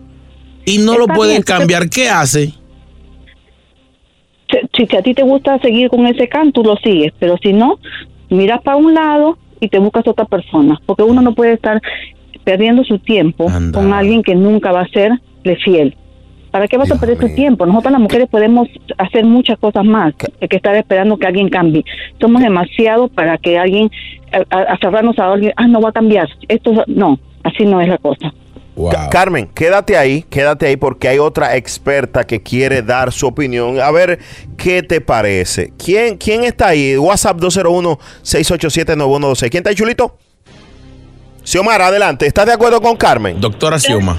y no lo puede bien, cambiar, ¿qué hace? Si, si a ti te gusta seguir con ese can, tú lo sigues, pero si no, miras para un lado y te buscas otra persona, porque uno no puede estar perdiendo su tiempo con alguien que nunca va a serle fiel. ¿Para qué vas a perder tu tiempo? Nosotras las mujeres podemos hacer muchas cosas más que, que estar esperando que alguien cambie. Somos demasiado para que alguien, a- a- aferrarnos a alguien, ah, no va a cambiar. Esto no, así no es la cosa. Ca- Carmen, quédate ahí, quédate ahí porque hay otra experta que quiere dar su opinión. A ver, ¿qué te parece? ¿Quién, quién está ahí? WhatsApp 201-687-9126. ¿Quién está ahí, Chulito? Xiomara, adelante. ¿Estás de acuerdo con Carmen? Doctora Xioma.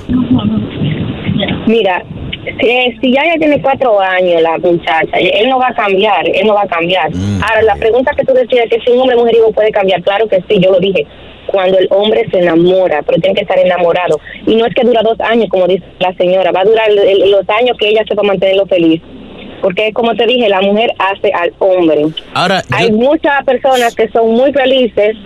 Mira, eh, si ya ella tiene cuatro años, la muchacha, él no va a cambiar, él no va a cambiar. Ahora, la pregunta que tú decías que si un hombre mujeriego puede cambiar, claro que sí, yo lo dije. Cuando el hombre se enamora, pero tiene que estar enamorado. Y no es que dura dos años, como dice la señora, va a durar el- el- los años que ella sepa mantenerlo feliz. Porque, como te dije, la mujer hace al hombre. Ahora, Hay muchas personas que son muy felices,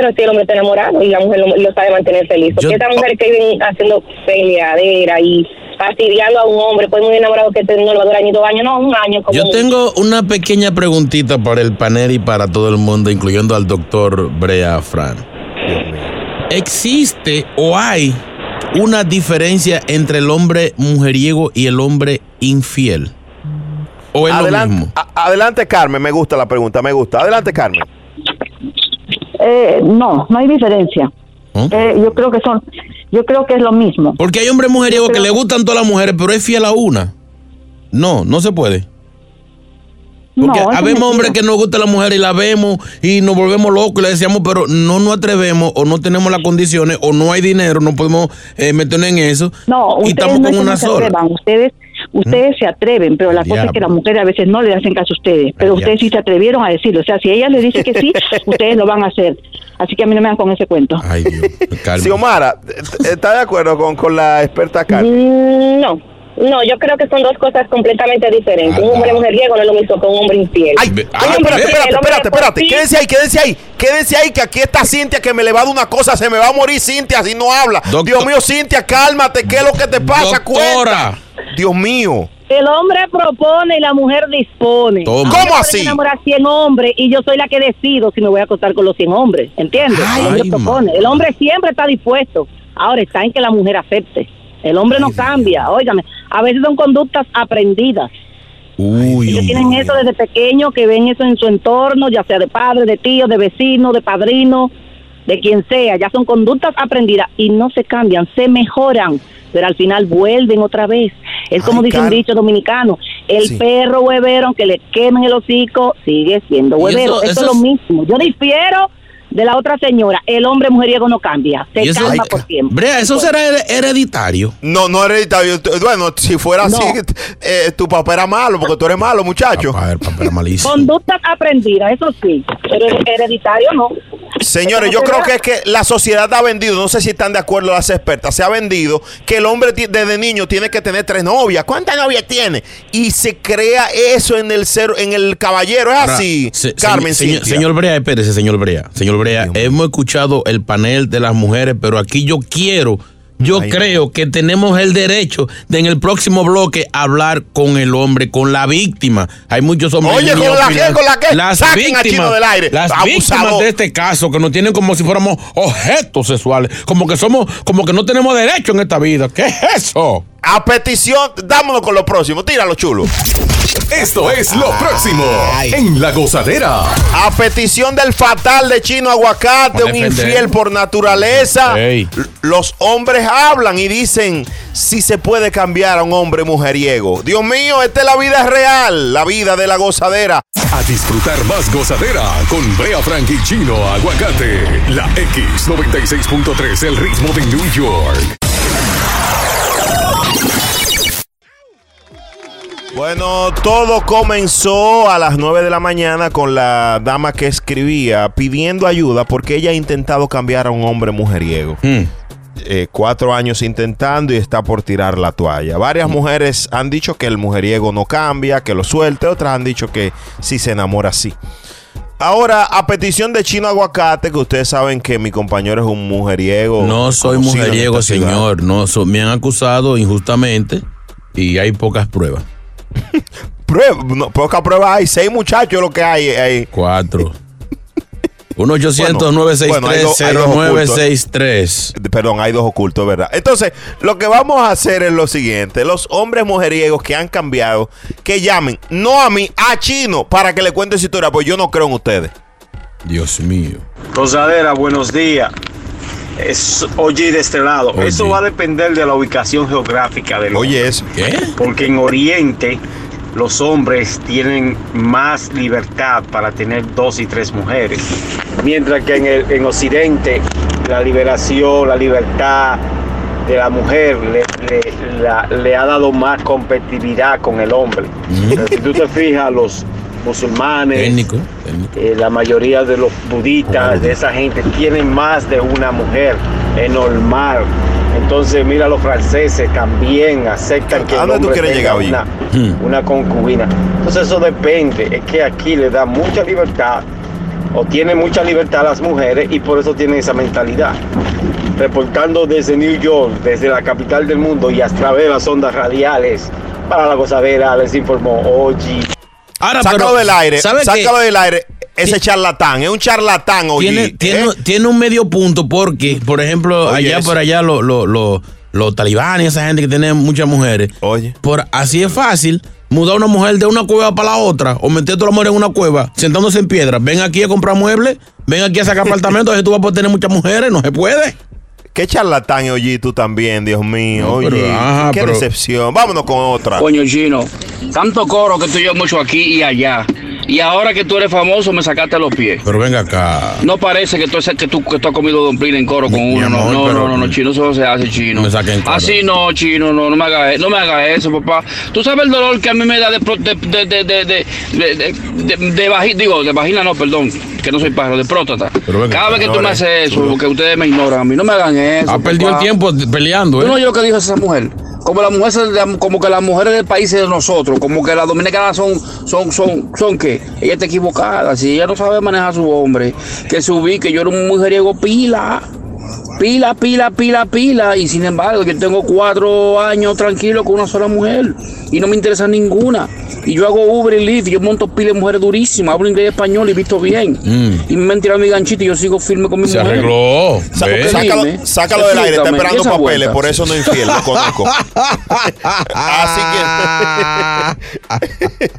pero si el hombre está enamorado y la mujer lo, lo sabe mantener feliz. Porque Yo- estas mujeres que viven haciendo peleadera y fastidiando a un hombre, pues muy enamorado que no le va a durar ni dos años, no, un año. Como Yo tengo una pequeña preguntita para el panel y para todo el mundo, incluyendo al doctor Brea Fran. ¿Existe o hay una diferencia entre el hombre mujeriego y el hombre infiel? ¿O es lo mismo? a- adelante, Carmen. Me gusta la pregunta, me gusta. Adelante, Carmen. Eh, no, no hay diferencia. Eh, yo creo que son, yo creo que es lo mismo. Porque hay hombres mujeriegos que le gustan todas las mujeres, pero es fiel a una. No, no se puede. Porque No, habemos hombres que nos gusta la mujer y la vemos y nos volvemos locos y le decíamos, pero no nos atrevemos o no tenemos las condiciones o no hay dinero, no podemos eh, meternos en eso. No, y estamos no con atrevan, ustedes, ustedes se atreven, pero la cosa es que diablo. las mujeres a veces no le hacen caso a ustedes, pero ustedes sí se atrevieron a decirlo, o sea, si ella le dice que sí, *laughs* ustedes lo van a hacer. Así que a mí no me dan con ese cuento. Ay, Dios, *laughs* Xiomara, ¿estás de acuerdo con, con la experta Carmen? Mm, No, no, yo creo que son dos cosas completamente diferentes. un hombre mujeriego no es lo mismo que un hombre infiel. Ay, ay, espérate, espérate, espérate, espérate. Quédense ahí, quédense ahí. Quédense ahí, que aquí está Cintia que me le va a dar una cosa. Se me va a morir Cintia si no habla. Dios mío, Cintia, cálmate. ¿Qué es lo que te pasa? Cuenta. Dios mío. El hombre propone y la mujer dispone. Toma. ¿Cómo así? enamorar 100 hombres y yo soy la que decido si me voy a acostar con los 100 hombres. ¿Entiendes? el hombre Ay, propone. El hombre siempre está dispuesto. Ahora está en que la mujer acepte. El hombre no cambia. Óigame, a veces son conductas aprendidas. Ellos tienen eso desde pequeño, que ven eso en su entorno, ya sea de padre, de tío, de vecino, de padrino, de quien sea. Ya son conductas aprendidas y no se cambian, se mejoran, pero al final vuelven otra vez. Es como Ay, dice un dicho dominicano, el Sí. perro huevero, aunque le quemen el hocico, sigue siendo huevero. eso- Eso, eso es lo mismo. Yo difiero de la otra señora. El hombre mujeriego no cambia, se eso- calma Ay, por tiempo. Brea, ¿eso será her- hereditario? No, no hereditario. Bueno, si fuera así, eh, tu papá era malo, porque tú eres malo, muchacho. el papá era malísimo. Conductas aprendidas, eso sí, pero hereditario no. Señores, yo creo que es que la sociedad ha vendido, no sé si están de acuerdo las expertas, se ha vendido que el hombre desde niño tiene que tener tres novias. ¿Cuántas novias tiene? Y se crea eso en el ser, en el caballero. Es Ahora, así, se- Carmen. señor, señor Brea, espérese, señor Brea. Señor Brea, hemos escuchado el panel de las mujeres, pero aquí yo quiero, yo creo que tenemos el derecho de en el próximo bloque hablar con el hombre, con la víctima. Hay muchos hombres. Oye, ¿con la qué? ¿Con la qué? Las Saquen a Chino del aire. Las Abusador. víctimas de este caso que nos tienen como si fuéramos objetos sexuales, como que somos, como que no tenemos derecho en esta vida. ¿Qué es eso? A petición, dámonos con lo próximo. Tíralo, chulo. Esto es lo próximo en La Gozadera. A petición del fatal de Chino Aguacate, un infiel por naturaleza, los hombres hablan y dicen si se puede cambiar a un hombre mujeriego. Dios mío, esta es la vida real, la vida de la gozadera. A disfrutar más gozadera con Brea Frank y Chino Aguacate. La X96.3, el ritmo de New York. Bueno, todo comenzó a las 9 de la mañana con la dama que escribía pidiendo ayuda porque ella ha intentado cambiar a un hombre mujeriego. eh, cuatro años intentando y está por tirar la toalla. Varias mujeres han dicho que el mujeriego no cambia, que lo suelte. Otras han dicho que sí se enamora así. Ahora, a petición de Chino Aguacate, que ustedes saben que mi compañero es un mujeriego. No soy mujeriego, señor. No, so- me han acusado injustamente y hay pocas pruebas. Prueba, no, poca prueba hay. Seis muchachos lo que hay ahí. Cuatro. *laughs* 1 Bueno, 800 bueno, hay dos- hay dos ocultos. 0963 Perdón, hay dos ocultos, ¿verdad? Entonces, lo que vamos a hacer es lo siguiente. Los hombres mujeriegos que han cambiado, que llamen, no a mí, a Chino, para que le cuente su historia, pues yo no creo en ustedes. Dios mío. Rosadera, buenos días. Es Oye de este lado. Oye. Eso va a depender de la ubicación geográfica del Oye, eso. ¿Qué? Porque en Oriente los hombres tienen más libertad para tener dos y tres mujeres. Mientras que en, el, en Occidente la liberación, la libertad de la mujer le, le- la- le ha dado más competitividad con el hombre. Pero si tú te fijas, los musulmanes, Técnico. eh, la mayoría de los budistas, de esa gente, tienen más de una mujer. Es normal. Entonces, mira, los franceses también aceptan que ¿A el hombre tenga llegar, oye? una, una concubina. Entonces, eso depende. Es que aquí le da mucha libertad o tienen mucha libertad las mujeres y por eso tienen esa mentalidad. Reportando desde New York, desde la capital del mundo y a través de las ondas radiales, para la gozadera les informó Oji. Ahora, sácalo pero, del aire, ¿sabe sácalo del aire. Ese charlatán, es un charlatán. Tiene, tiene, tiene un medio punto porque, por ejemplo, Oye, allá eso. por allá los lo, lo- los talibanes, esa gente que tiene muchas mujeres, Oye. por así es fácil mudar una mujer de una cueva para la otra o meter a la mujer en una cueva sentándose en piedra. Ven aquí a comprar muebles, ven aquí a sacar *laughs* apartamentos, así tú vas a poder tener muchas mujeres, no se puede. Qué charlatán, oye, tú también, Dios mío. No, oye, pero, ajá, qué pero- decepción. Vámonos con otra. Coño, chino, tanto coro que tú y yo hecho aquí y allá. Y ahora que tú eres famoso, me sacaste los pies. Pero venga acá. No parece que tú, que tú, que tú has comido domplín en coro con uno. amor, no, no, no, no, no, chino, eso no se hace, chino. Me saquen coro. Así no, chino, no, no me hagas no me haga eso, papá. Tú sabes el dolor que a mí me da de, de, de, de, de, de, de, de- de- de vagi- digo, de vagina no, perdón, que no soy pájaro, de próstata. Pero venga, Cada vez que tú me haces eso, porque ustedes me ignoran a mí, no me hagan eso. Ha perdido el tiempo peleando, Tú no ¿eh? oyes lo que dijo esa mujer. Como la mujer, se- como que las mujeres del país de nosotros, como que las dominicanas son, son, son, son qué? Ella está equivocada. Si ella no sabe manejar a su hombre, que se ubique. Yo era un mujeriego pila. Pila, pila, pila, pila. Y sin embargo, yo tengo cuatro años tranquilo con una sola mujer. Y no me interesa ninguna. Y yo hago Uber y Lyft. y Yo monto pila de mujeres durísimas. Hablo inglés y español y visto bien. Y me han tirado mi ganchito y yo sigo firme con mi Mm. Se mujer. arregló. Sácalo, Dime, sácalo del aire, está esperando papeles, vuelta. por eso no es infiel, lo conozco. Así que.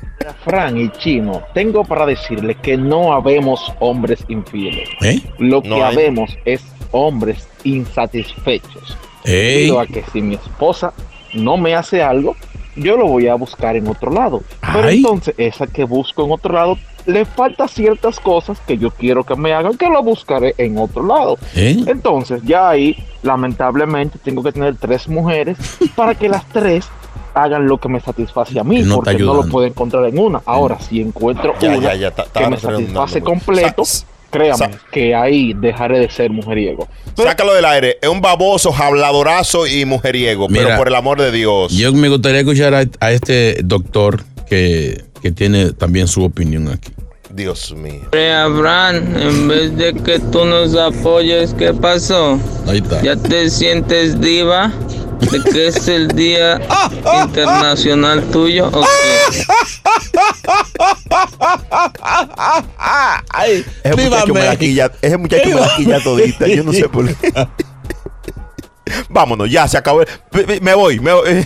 Fran y Chino, tengo para decirle que no habemos hombres infieles. ¿Eh? Lo que No habemos es hombres insatisfechos. Ey. Debido a que si mi esposa no me hace algo, yo lo voy a buscar en otro lado. Pero entonces, esa que busco en otro lado, le falta ciertas cosas que yo quiero que me hagan, que lo buscaré en otro lado. ¿Eh? Entonces, ya ahí, lamentablemente, tengo que tener tres mujeres *laughs* para que las tres hagan lo que me satisface a mí, No porque no lo puedo encontrar en una. Ahora, si encuentro Ya, una ya, ya, que me satisface completo, créame sa- que ahí dejaré de ser mujeriego. Sácalo del aire. Es un baboso, habladorazo y mujeriego. pero por el amor de Dios. Yo me gustaría escuchar a, a este doctor que, que tiene también su opinión aquí. Dios mío. Abraham, en vez de que tú nos apoyes, ¿qué pasó? Ahí está. ¿Ya te sientes diva? ¿De que es el día internacional tuyo? ¿O qué? Ese muchacho me la quilla, ese muchacho me la quilla todita. Yo no sé por qué. Vámonos, ya se acabó. Me voy, me voy.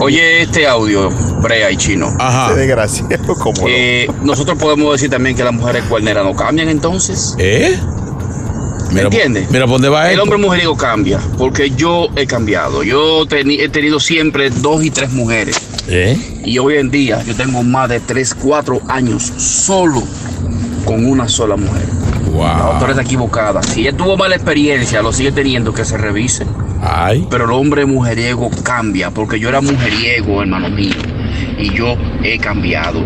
Oye, este audio, Brea y Chino. Ese desgraciado, como no. Eh, nosotros podemos decir también que las mujeres cuerneras no cambian entonces. ¿Eh? ¿Me entiendes? Mira, ¿por dónde va El esto? hombre mujeriego cambia, porque yo he cambiado. Yo teni- he tenido siempre dos y tres mujeres. ¿Eh? Y hoy en día yo tengo más de tres, cuatro años solo con una sola mujer. La doctora está equivocada. Si ella tuvo mala experiencia, lo sigue teniendo, que se revise. Ay. Pero el hombre mujeriego cambia, porque yo era mujeriego, hermano mío. Y yo he cambiado,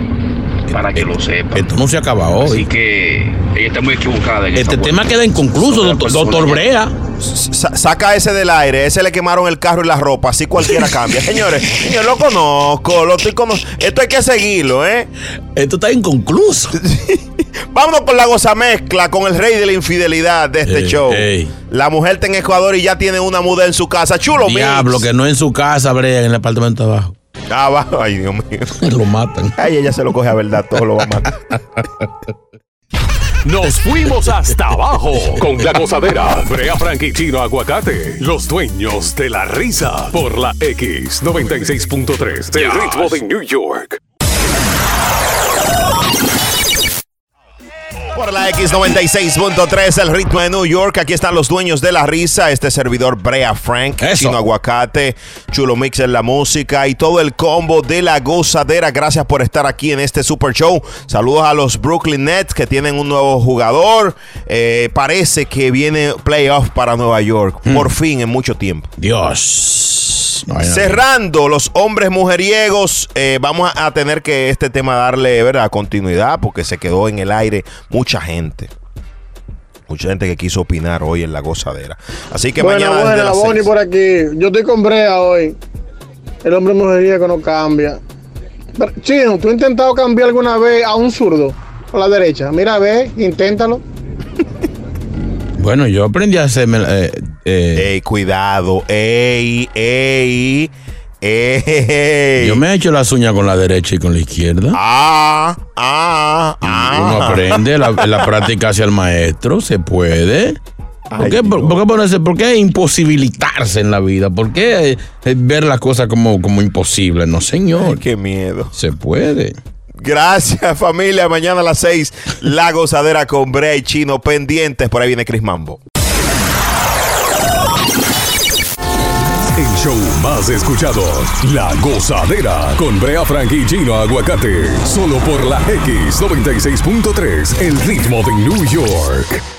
para que lo sepa. Esto no se acaba hoy. Así que ella está muy equivocada en Este tema vuelta. queda inconcluso, doctor, Brea. Sa- saca ese del aire, ese le quemaron el carro y la ropa, así cualquiera *laughs* cambia. Señores, yo lo conozco, lo estoy cono- Esto hay que seguirlo, ¿eh? Esto está inconcluso. *laughs* Vámonos con la goza mezcla con el rey de la infidelidad de este Ey, show. ey. La mujer está en Ecuador y ya tiene una muda en su casa. Chulo, Diablo, mix. que no en su casa, brea, en el apartamento de abajo. Ah, va. *laughs* Ay, Dios mío. *laughs* Lo matan. Ay, ella se lo coge a verdad, todo lo va a matar. *laughs* Nos fuimos hasta abajo con la gozadera. Brea Frank y Chino Aguacate, los dueños de la risa. Por la X96.3 del ritmo de New York. Por la X96.3, el ritmo de New York. Aquí están los dueños de la risa. Este servidor Brea Frank, Chino Aguacate, Chulo Mix en la música y todo el combo de la gozadera. Gracias por estar aquí en este super show. Saludos a los Brooklyn Nets que tienen un nuevo jugador. Eh, parece que viene playoff para Nueva York. Por fin, en mucho tiempo. Dios. No. Cerrando los hombres mujeriegos, eh, vamos a, tener que este tema darle ¿verdad? continuidad porque se quedó en el aire mucha gente. Mucha gente que quiso opinar hoy en la gozadera. Así que Buena, mañana buena, las Bonnie por aquí. Yo estoy con Brea hoy. El hombre mujería que no cambia. Pero, Chino, ¿tú has intentado cambiar alguna vez a un zurdo? A la derecha. Mira, ve, inténtalo. *laughs* Bueno, yo aprendí a hacerme. Eh, eh, ey, cuidado. Ey, ey. Ey. Yo me he hecho las uñas con la derecha y con la izquierda. Ah, ah, ah. Uno aprende, la, la *laughs* práctica hacia el maestro, se puede. ¿Por qué, por, por qué ponerse- por qué imposibilitarse en la vida? ¿Por qué eh, eh, ver las cosas como, como imposibles? No, señor. qué miedo. Se puede. Gracias, *laughs* familia. Mañana a las 6, la gozadera con Brea y Chino pendientes. Por ahí viene Chris Mambo. El show más escuchado, La Gozadera, con Brea Frank y Chino Aguacate. Solo por la X96.3, el ritmo de New York.